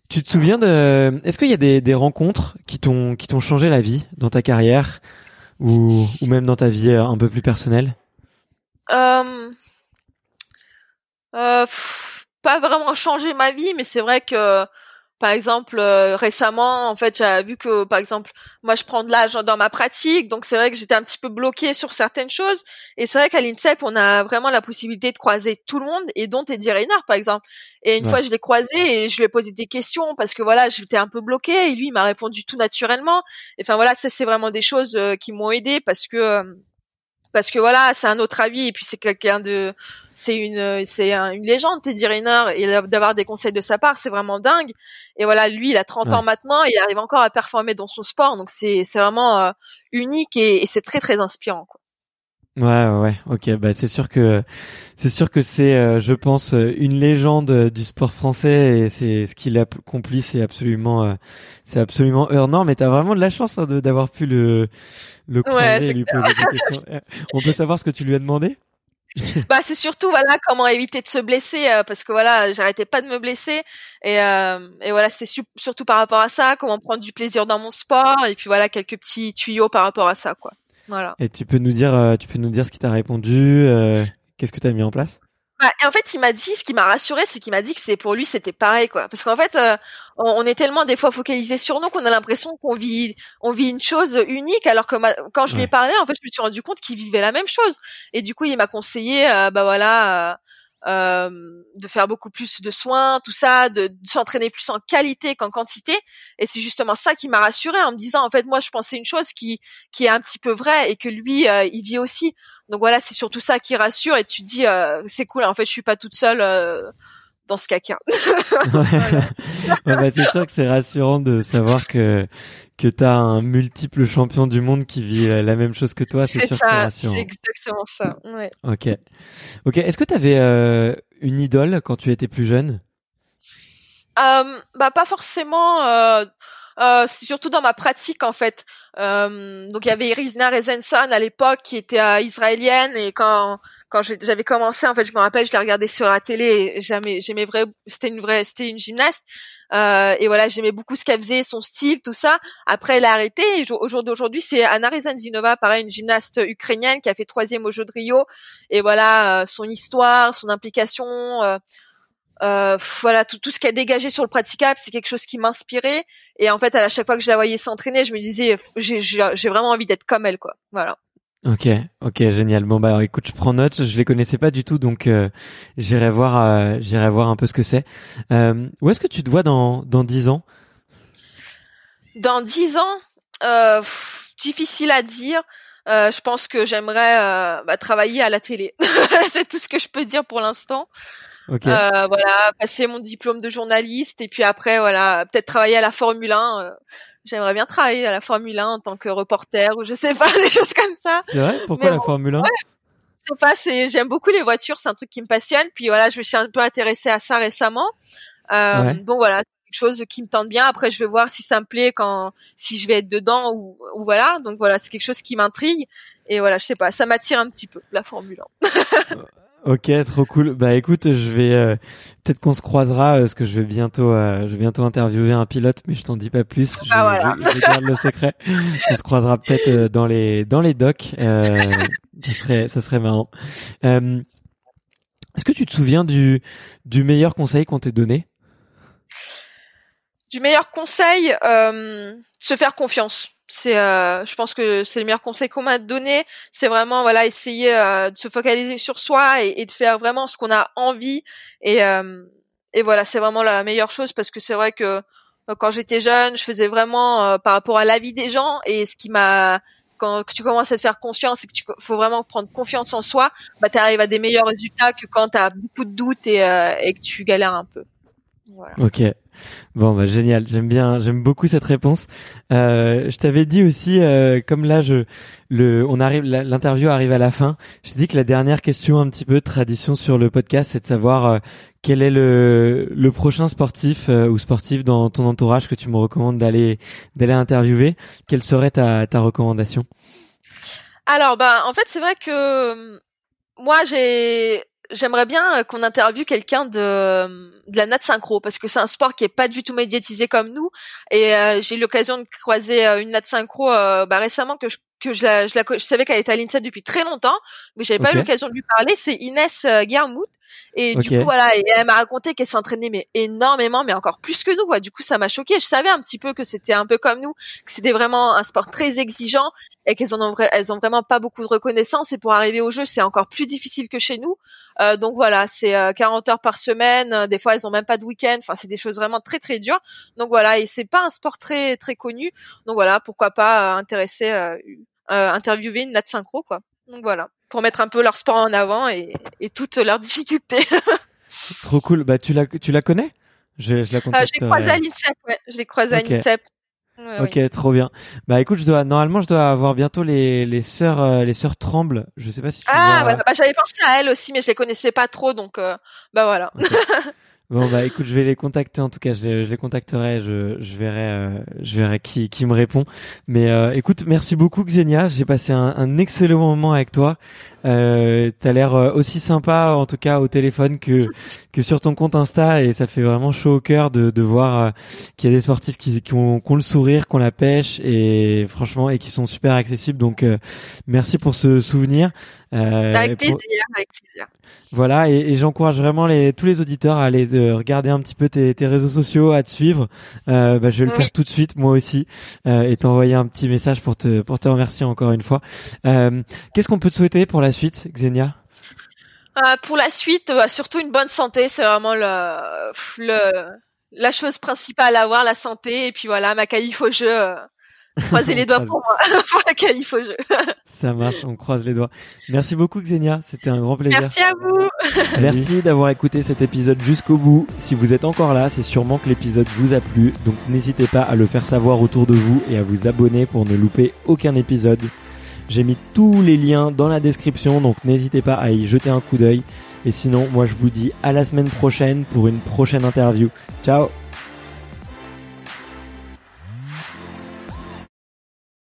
tu te souviens de Est-ce qu'il y a des, des rencontres qui t'ont qui t'ont changé la vie dans ta carrière? Ou ou même dans ta vie euh, un peu plus personnelle euh... Euh, Pas vraiment changé ma vie, mais c'est vrai que par exemple, euh, récemment, en fait, j'avais vu que, par exemple, moi, je prends de l'âge dans ma pratique, donc c'est vrai que j'étais un petit peu bloquée sur certaines choses. Et c'est vrai qu'à l'INSEP, on a vraiment la possibilité de croiser tout le monde, et dont Eddie Reynard, par exemple. Et une fois, je l'ai croisé et je lui ai posé des questions parce que voilà, j'étais un peu bloquée, et lui, il m'a répondu tout naturellement. enfin voilà, ça, c'est vraiment des choses euh, qui m'ont aidé parce que euh, parce que voilà, c'est un autre avis et puis c'est quelqu'un de, c'est une, c'est une légende Teddy Riner et d'avoir des conseils de sa part, c'est vraiment dingue. Et voilà, lui, il a 30 ans maintenant, et il arrive encore à performer dans son sport, donc c'est, c'est vraiment euh, unique et, et c'est très très inspirant. Quoi. Ouais, ouais, ok. Bah, c'est sûr que c'est sûr que c'est, euh, je pense, euh, une légende du sport français et c'est ce qu'il a accompli, c'est absolument, c'est absolument hors. Mais t'as vraiment de la chance hein, d'avoir pu le le croiser et lui poser des questions. On peut savoir ce que tu lui as demandé? Bah c'est surtout voilà comment éviter de se blesser parce que voilà j'arrêtais pas de me blesser et et voilà c'était surtout par rapport à ça comment prendre du plaisir dans mon sport et puis voilà quelques petits tuyaux par rapport à ça quoi voilà. Et tu peux nous dire, euh, tu peux nous dire ce qui t'a répondu, euh, qu'est-ce que tu as mis en place? Bah, en fait, il m'a dit, ce qui m'a rassuré, c'est qu'il m'a dit que c'est pour lui, c'était pareil, quoi. Parce qu'en fait, euh, on est tellement des fois focalisé sur nous qu'on a l'impression qu'on vit, on vit une chose unique, alors que quand je lui ai parlé, en fait, je me suis rendu compte qu'il vivait la même chose. Et du coup, il m'a conseillé, bah voilà, euh, de faire beaucoup plus de soins, tout ça, de, s'entraîner plus en qualité qu'en quantité. Et c'est justement ça qui m'a rassurée en me disant, en fait, moi, je pensais une chose qui qui est un petit peu vraie et que lui, euh, il vit aussi. Donc voilà, c'est surtout ça qui rassure. Et tu dis, euh, c'est cool. En fait, je suis pas toute seule dans ce caca. bah, c'est sûr que c'est rassurant de savoir que que t'as un multiple champion du monde qui vit la même chose que toi, c'est ça, c'est exactement ça. Ouais. Ok, ok. Est-ce que t'avais euh, une idole quand tu étais plus jeune? Euh, Bah pas forcément. Euh, euh, surtout dans ma pratique en fait. Euh, donc il y avait Irisna Rezenson à l'époque qui était euh, israélienne et quand quand j'avais commencé, en fait, je me rappelle, je l'ai regardé sur la télé. Jamais, j'aimais vrai, c'était une vraie, c'était une gymnaste. Euh, et voilà, j'aimais beaucoup ce qu'elle faisait, son style, tout ça. Après, elle a arrêté. Et au jour c'est Anna Rezanzinova, pareil, une gymnaste ukrainienne qui a fait troisième au Jeux de Rio. Et voilà, euh, son histoire, son implication. Euh, euh, voilà tout, tout ce qu'elle dégagé sur le praticable c'est quelque chose qui m'inspirait et en fait à chaque fois que je la voyais s'entraîner je me disais j'ai vraiment envie d'être comme elle quoi voilà Ok, ok, génial. Bon bah écoute, je prends note. Je les connaissais pas du tout, donc euh, j'irai voir, euh, j'irai voir un peu ce que c'est. Euh, où est-ce que tu te vois dans dans dix ans? Dans dix ans, euh, difficile à dire. Euh, je pense que j'aimerais bah, travailler à la télé. c'est tout ce que je peux dire pour l'instant. Okay. voilà, passer mon diplôme de journaliste et puis après voilà, peut-être travailler à la Formule 1 j'aimerais bien travailler à la Formule 1 en tant que reporter ou je sais pas des choses comme ça. C'est vrai? Pourquoi la Formule 1 C'est pas, c'est j'aime beaucoup les voitures, c'est un truc qui me passionne. Puis voilà, je me suis un peu intéressée à ça récemment. Euh, Bon voilà, quelque quelque chose qui me tente bien. Après, je vais voir si ça me plaît quand, si je vais être dedans ou, ou voilà. Donc voilà, c'est quelque chose qui m'intrigue. Et voilà, je sais pas, ça m'attire un petit peu la Formule 1. Ok, trop cool. Bah écoute, je vais euh, peut-être qu'on se croisera euh, parce que je vais bientôt, euh, je vais bientôt interviewer un pilote, mais je t'en dis pas plus. Je, Ah, voilà. je- je garde le secret. On se croisera peut-être euh, dans les dans les docks. Euh, ça serait ça serait marrant. Euh, Est-ce que tu te souviens du du meilleur conseil qu'on t'ait donné? Du meilleur conseil, euh, se faire confiance. C'est, euh, je pense que c'est le meilleur conseil qu'on m'a donné. C'est vraiment voilà essayer euh, de se focaliser sur soi et, et de faire vraiment ce qu'on a envie. Et, euh, et voilà, c'est vraiment la meilleure chose parce que c'est vrai que euh, quand j'étais jeune, je faisais vraiment euh, par rapport à l'avis des gens et ce qui m'a quand tu commences à te faire confiance et que tu faut vraiment prendre confiance en soi, bah tu arrives à des meilleurs résultats que quand tu as beaucoup de doutes et, euh, et que tu galères un peu. Voilà. Ok. Bon, bah génial. J'aime bien, j'aime beaucoup cette réponse. Euh, je t'avais dit aussi, euh, comme là, je, le, on arrive, l'interview arrive à la fin. Je dit que la dernière question, un petit peu de tradition sur le podcast, c'est de savoir euh, quel est le, le prochain sportif euh, ou sportif dans ton entourage que tu me recommandes d'aller, d'aller interviewer. Quelle serait ta, ta recommandation? Alors, bah, en fait, c'est vrai que euh, moi, j'ai, j'aimerais bien euh, qu'on interviewe quelqu'un de, de la nat synchro parce que c'est un sport qui est pas du tout médiatisé comme nous. Et euh, j'ai eu l'occasion de croiser euh, une nat synchro bah, récemment que je que je la, je la, je savais qu'elle était à l'INSEP depuis très longtemps, mais j'avais pas Ok. eu l'occasion de lui parler. C'est Inès euh. Et du coup, voilà, et elle m'a raconté qu'elle s'entraînait mais énormément, mais encore plus que nous, quoi. Du coup, ça m'a choqué. Je savais un petit peu que c'était un peu comme nous, que c'était vraiment un sport très exigeant et qu'elles en ont, elles ont vraiment pas beaucoup de reconnaissance. Et pour arriver au jeu, c'est encore plus difficile que chez nous. Euh, donc voilà, c'est euh, 40 heures par semaine. euh, Des fois, elles ont même pas de week-end. Enfin, c'est des choses vraiment très très dures. Donc voilà, et c'est pas un sport très très connu. Donc voilà, pourquoi pas euh, intéresser, euh, euh, interviewer une nat synchro, quoi. Donc voilà, pour mettre un peu leur sport en avant et, et toutes leurs difficultés. Trop cool. Bah tu la, tu la connais? Je, je la Euh, contacte. je l'ai croisé à l'INSEP, ouais. Je l'ai croisé Ok. à l'INSEP. Ouais, Ok, oui. trop bien. Bah écoute, je dois normalement je dois avoir bientôt les les sœurs euh, les sœurs Tremble. Je sais pas si tu Ah, vois- voilà. Bah, j'avais pensé à elle aussi, mais je les connaissais pas trop, donc euh, bah voilà. Ok. Bon bah écoute, je vais les contacter en tout cas, je, les- je les contacterai, je, je verrai euh, je verrai qui qui me répond. Mais euh, écoute, merci beaucoup Xenia, j'ai passé un, un excellent moment avec toi. Euh, t'as l'air euh, aussi sympa en tout cas au téléphone que que sur ton compte Insta et ça fait vraiment chaud au cœur de de voir euh, qu'il y a des sportifs qui qui ont, qui ont le sourire, qui ont la pêche et franchement et qui sont super accessibles. Donc euh, merci pour ce souvenir. Euh, avec pour- plaisir, avec plaisir. voilà, et, et j'encourage vraiment les, tous les auditeurs à aller de regarder un petit peu tes, tes réseaux sociaux, à te suivre. Euh, bah, je vais le Oui. faire tout de suite, moi aussi, euh, et t'envoyer un petit message pour te pour te remercier encore une fois. Euh, Qu'est-ce qu'on peut te souhaiter pour la suite, Xenia? Euh, pour la suite, euh, surtout une bonne santé, c'est vraiment le, le la chose principale à avoir, la santé. Et puis voilà, ma qualif au jeu. croisez les doigts pour moi, pour la qualif au jeu. Ça marche, on croise les doigts. Merci beaucoup, Xenia. C'était un grand plaisir. Merci à vous. Merci d'avoir écouté cet épisode jusqu'au bout. Si vous êtes encore là, c'est sûrement que l'épisode vous a plu, donc n'hésitez pas à le faire savoir autour de vous et à vous abonner pour ne louper aucun épisode. J'ai mis tous les liens dans la description, donc n'hésitez pas à y jeter un coup d'œil. Et sinon, moi je vous dis à la semaine prochaine pour une prochaine interview. Ciao